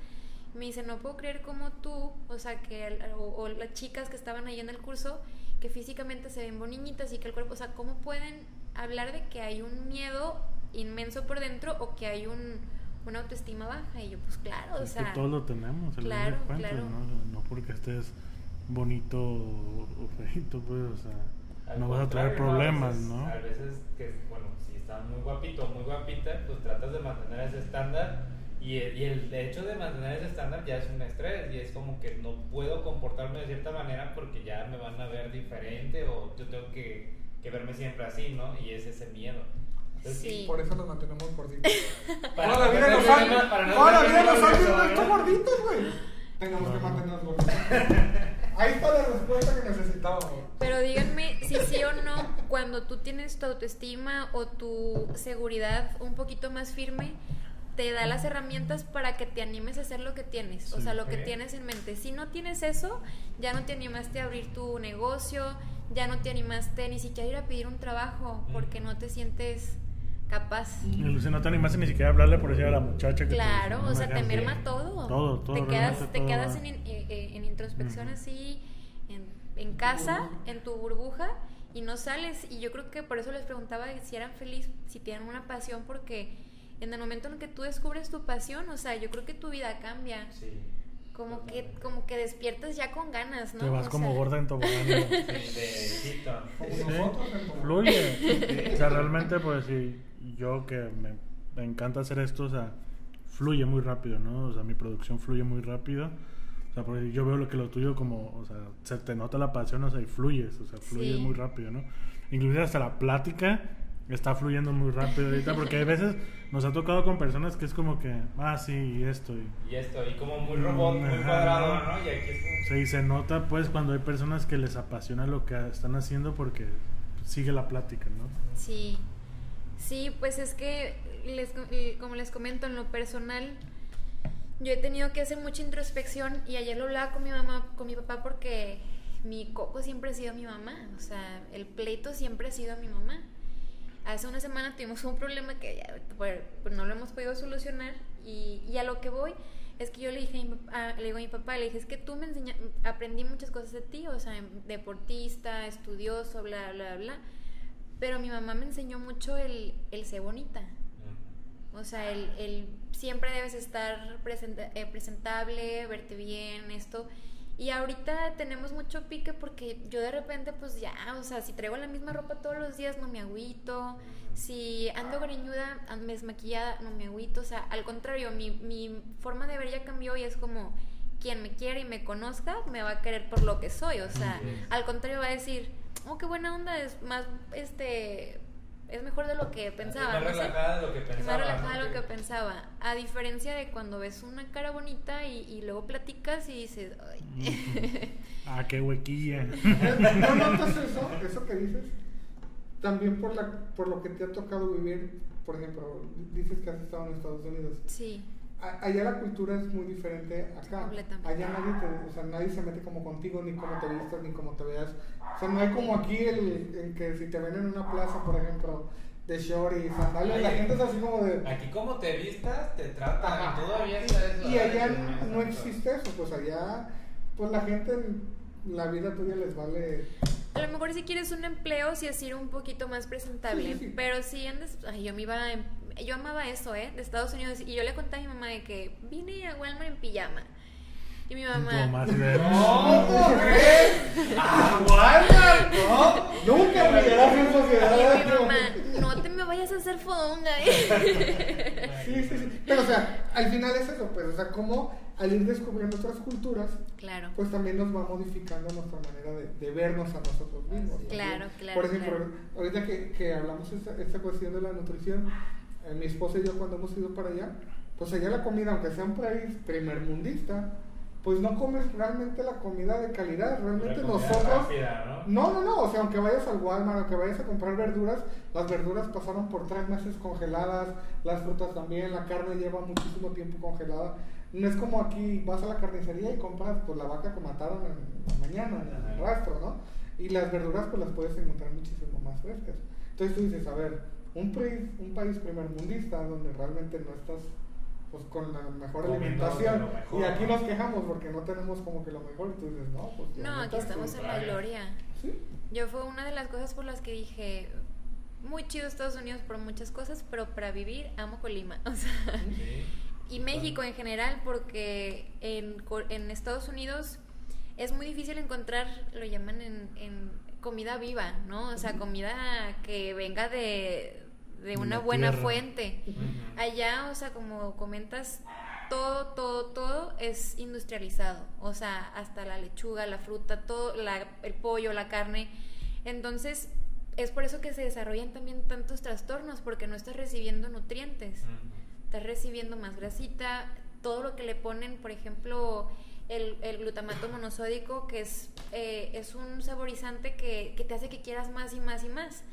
Me dice, no puedo creer como tú, o sea, que o las chicas que estaban ahí en el curso, que físicamente se ven bonitas y que el cuerpo, o sea, ¿cómo pueden hablar de que hay un miedo inmenso por dentro o que hay un, una autoestima baja? Y yo, pues claro, o es sea... que todos lo tenemos, de claro, cuentas, claro. ¿no? No porque estés bonito o feito, pues, o sea, Al no vas a traer problemas, A veces, ¿no? A veces que, bueno, si estás muy guapito o muy guapita, pues tratas de mantener ese estándar y el, y el hecho de mantener ese estándar ya es un estrés y es como que no puedo comportarme de cierta manera porque ya me van a ver diferente o yo tengo que, que verme siempre así, ¿no? Y es ese miedo. Sí. Por eso nos mantenemos gorditos. Para Toda la no vida nos tener- han, para no toda la tener vida nos han problemas, visto ¿no? gorditos, güey. Tenemos que mantenernos gorditos. Ahí está la respuesta que necesitábamos. Pero díganme si sí o no, cuando tú tienes tu autoestima o tu seguridad un poquito más firme, te da las herramientas para que te animes a hacer lo que tienes, o sea, lo que tienes en mente. Si no tienes eso, ya no te animaste a abrir tu negocio, ya no te animaste ni siquiera a ir a pedir un trabajo porque no te sientes capaz. Y si no te animas ni siquiera a hablarle por decir a la muchacha que te Claro, o "No sea, te merma bien". todo. Todo, todo, Te quedas, realmente te todo quedas en, eh, eh, en introspección así, en, en casa, en tu burbuja, y no sales. Y yo creo que por eso les preguntaba si eran felices, si tienen una pasión, porque en el momento en que tú descubres tu pasión, o sea, yo creo que tu vida cambia. Sí. Como que, como que despiertas ya con ganas, ¿no? Te vas O como sea, gorda en tobogán. ¿no? Sí. Como Sí, fluye. O sea, realmente, pues sí, yo que me, me encanta hacer esto, o sea, fluye muy rápido, ¿no? O sea, mi producción fluye muy rápido. O sea, porque yo veo lo que lo tuyo como, o sea, se te nota la pasión, o sea, y fluyes, o sea, fluyes Sí. muy rápido, ¿no? Inclusive hasta la plática está fluyendo muy rápido ahorita, porque hay veces nos ha tocado con personas que es como que, ah, sí, y esto, y... Y esto, y como muy robot, muy Ajá. cuadrado, ¿no? Y aquí es como... Sí, se nota pues cuando hay personas que les apasiona lo que están haciendo porque sigue la plática, ¿no? Sí, sí, pues es que, les, como les comento, en lo personal, yo he tenido que hacer mucha introspección y ayer lo hablaba con mi mamá, con mi papá, porque mi coco siempre ha sido mi mamá, o sea, el pleito siempre ha sido mi mamá. Hace una semana tuvimos un problema que ya, pues, no lo hemos podido solucionar y, y a lo que voy es que yo le dije a mi papá, le digo a mi papá, le dije, es que tú me enseñaste, aprendí muchas cosas de ti, o sea, deportista, estudioso, bla, bla, bla, pero mi mamá me enseñó mucho el, el ser bonita. O sea, el, el siempre debes estar presenta, eh, presentable, verte bien, esto. Y ahorita tenemos mucho pique porque yo de repente, pues ya, o sea, si traigo la misma ropa todos los días, no me agüito. Si ando greñuda, desmaquillada, no me agüito. O sea, al contrario, mi, mi forma de ver ya cambió y es como, quien me quiere y me conozca, me va a querer por lo que soy. O sea, al contrario, va a decir, oh, qué buena onda, es más, este, es mejor de lo que pensaba. Es más relajada de lo que pensaba. Más relajada de lo que pensaba. A diferencia de cuando ves una cara bonita y, y luego platicas y dices, ay. ah, qué huequilla. ¿No notas eso? Eso que dices. También por, la, por lo que te ha tocado vivir, por ejemplo, dices que has estado en Estados Unidos. Sí. Allá la cultura es muy diferente acá. Allá nadie, te, o sea, nadie se mete como contigo, ni cómo te vistas, ni cómo te veas. O sea, no hay como aquí el, el que si te ven en una plaza, por ejemplo, de short y sandalias, la gente es así como de... Aquí como te vistas, te tratan, y todavía está eso. Y allá no existe eso, pues allá, pues la gente, la vida tuya les vale... A lo mejor si quieres un empleo, sí es ir un poquito más presentable, sí, sí, pero si andas, ay, yo me iba, en, yo amaba eso, ¿eh? De Estados Unidos, y yo le conté a mi mamá de que vine a Walmart en pijama. Y mi mamá. ¡No! ¿Cómo crees? ¡Ah, Walmart! ¿No? Nunca brillarás en sociedad. Y mi mamá, no te me vayas a hacer fodonga, ¿eh? Sí, sí, sí. Pero, o sea, al final es eso, pues, o sea, como al ir descubriendo otras culturas, claro. pues también nos va modificando nuestra manera de, de vernos a nosotros mismos. Claro, claro. Por ejemplo, claro. ahorita que, que hablamos esta, esta cuestión de la nutrición, eh, mi esposa y yo cuando hemos ido para allá, pues allá la comida, aunque sea un país primermundista, pues no comes realmente la comida de calidad. Realmente nosotros. Rápida, ¿no? ¿no? no, no, O sea, aunque vayas al Walmart, aunque vayas a comprar verduras, las verduras pasaron por tres meses congeladas, las frutas también, la carne lleva muchísimo tiempo congelada. No es como aquí vas a la carnicería y compras pues la vaca que mataron en la mañana, en el rastro, ¿no? Y las verduras pues las puedes encontrar muchísimo más frescas. Entonces tú dices, a ver, un país, un país primermundista donde realmente no estás pues con la mejor Comiendo alimentación. mejor, y aquí ¿no? nos quejamos porque no tenemos como que lo mejor. Y tú dices, no, pues. No, aquí estamos en la gloria. ¿Sí? Yo fue una de las cosas por las que dije, muy chido Estados Unidos por muchas cosas, pero para vivir amo Colima. O sea, Sí. y México en general, porque en, Co- en Estados Unidos es muy difícil encontrar, lo llaman en, en comida viva, ¿no? O sea, comida que venga de, de una buena tierra. fuente. Allá, o sea, como comentas, todo, todo, todo es industrializado. O sea, hasta la lechuga, la fruta, todo, la- el pollo, la carne. Entonces, es por eso que se desarrollan también tantos trastornos, porque no estás recibiendo nutrientes. Estás recibiendo más grasita, todo lo que le ponen, por ejemplo, el, el glutamato monosódico, que es, eh, es un saborizante que, que te hace que quieras más y más y más.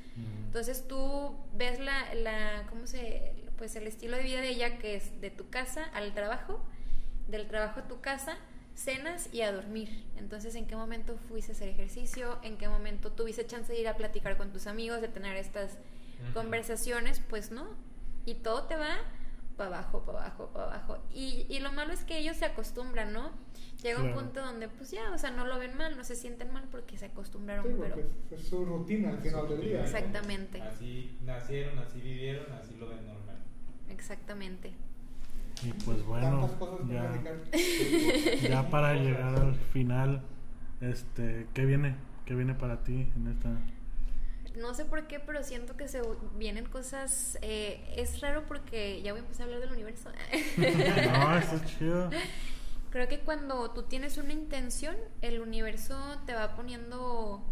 Entonces tú ves la, la, ¿cómo se? Pues el estilo de vida de ella que es de tu casa al trabajo, del trabajo a tu casa, cenas y a dormir. Entonces, ¿en qué momento fuiste a hacer ejercicio? ¿En qué momento tuviste chance de ir a platicar con tus amigos, de tener estas conversaciones? Pues no. Y todo te va para abajo, para abajo, para abajo. Y, y lo malo es que ellos se acostumbran, ¿no? Llega un punto donde, pues ya, o sea, no lo ven mal, no se sienten mal porque se acostumbraron, Sí, pero... es, es su rutina al final del día. ¿no? Exactamente. Así nacieron, así vivieron, así lo ven normal. Exactamente. Y pues bueno, ya, ya para llegar al final, este, ¿qué viene? ¿Qué viene para ti en esta? No sé por qué, pero siento que se vienen cosas. eh, es raro porque ya voy a empezar a hablar del universo. No, esto es chido. Creo que cuando tú tienes una intención, el universo te va poniendo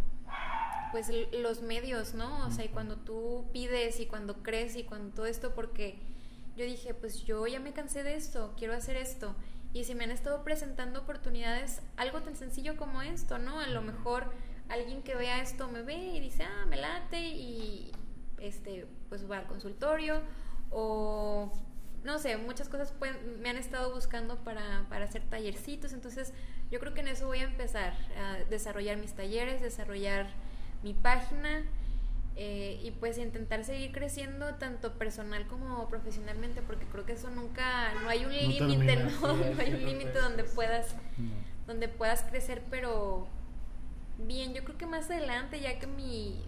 pues los medios, ¿no? O sea, y cuando tú pides y cuando crees y cuando todo esto, porque yo dije, pues yo ya me cansé de esto, quiero hacer esto. Y si me han estado presentando oportunidades, algo tan sencillo como esto, ¿no? A lo mejor alguien que vea esto me ve y dice, ah, me late y este, pues va al consultorio o no sé, muchas cosas pueden- me han estado buscando para, para hacer tallercitos, entonces yo creo que en eso voy a empezar, a desarrollar mis talleres, desarrollar mi página, Eh, y pues intentar seguir creciendo tanto personal como profesionalmente, porque creo que eso nunca, no hay un No límite. ¿no? Sí, no hay un límite donde puedas, No. donde puedas crecer, pero bien, yo creo que más adelante, ya que mi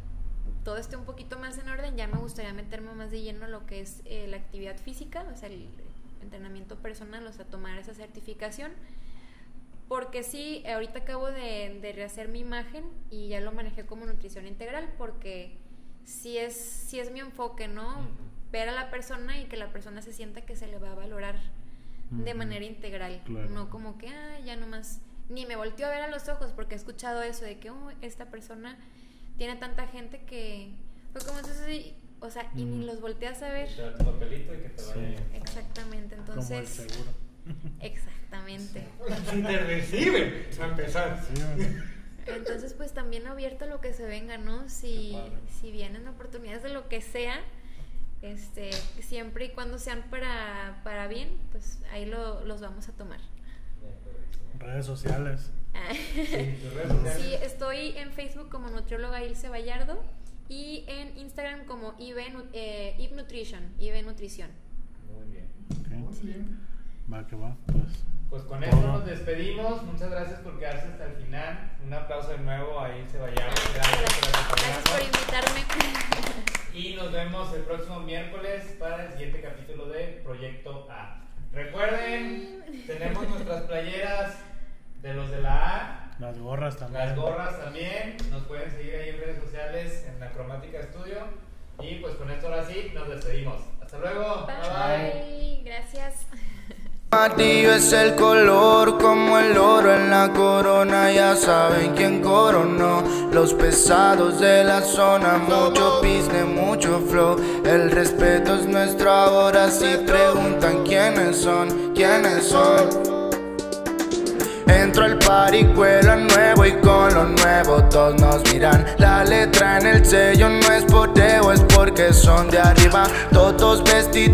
todo esté un poquito más en orden, ya me gustaría meterme más de lleno lo que es eh, la actividad física, o sea, el entrenamiento personal, o sea, tomar esa certificación. Porque sí, ahorita acabo de, de rehacer mi imagen y ya lo manejé como nutrición integral porque sí es, sí es mi enfoque, ¿no? Ver a la persona y que la persona se sienta que se le va a valorar de manera integral. Claro. No como que, ah, ya nomás, ni me volteo a ver a los ojos porque he escuchado eso de que, oh, esta persona tiene tanta gente que, fue como entonces, sí, o sea, y ni Ujú. los volteas a ver. Te da tu papelito y que te Sí. vaya bien. Exactamente, Como el entonces, seguro. exactamente. Si te reciben, a empezar. Sí, bueno. Entonces, pues también abierto a lo que se venga, ¿no? Si, si vienen oportunidades de lo que sea, este, siempre y cuando sean para, para bien, pues ahí lo, los vamos a tomar. Redes sociales. Sí, estoy en Facebook como nutrióloga Ilse Vallardo y en Instagram como IB, eh, Ib Nutrition, IB Nutrición. Muy bien. Muy bien. Va que va, pues. Pues con esto Todo. nos despedimos. Muchas gracias por quedarse hasta el final. Un aplauso de nuevo a Ilse Vallardo. Gracias por Gracias por invitarme. Y nos vemos el próximo miércoles para el siguiente capítulo de Proyecto A. Recuerden, tenemos nuestras playeras de los de la A, Las gorras también. las gorras también. Nos pueden seguir ahí en redes sociales en la Cromática Studio. Y pues con esto ahora sí, nos despedimos. Hasta luego. Bye. Gracias. Amarillo es el color como el oro en la corona, ya saben quién coronó. Los pesados de la zona, mucho business, mucho flow. El respeto es nuestro ahora, si preguntan quiénes son, quiénes son. Entro al party, cuelo nuevo y con lo nuevo todos nos miran. La letra en el sello no es por deo, es porque son de arriba, todos vestidos.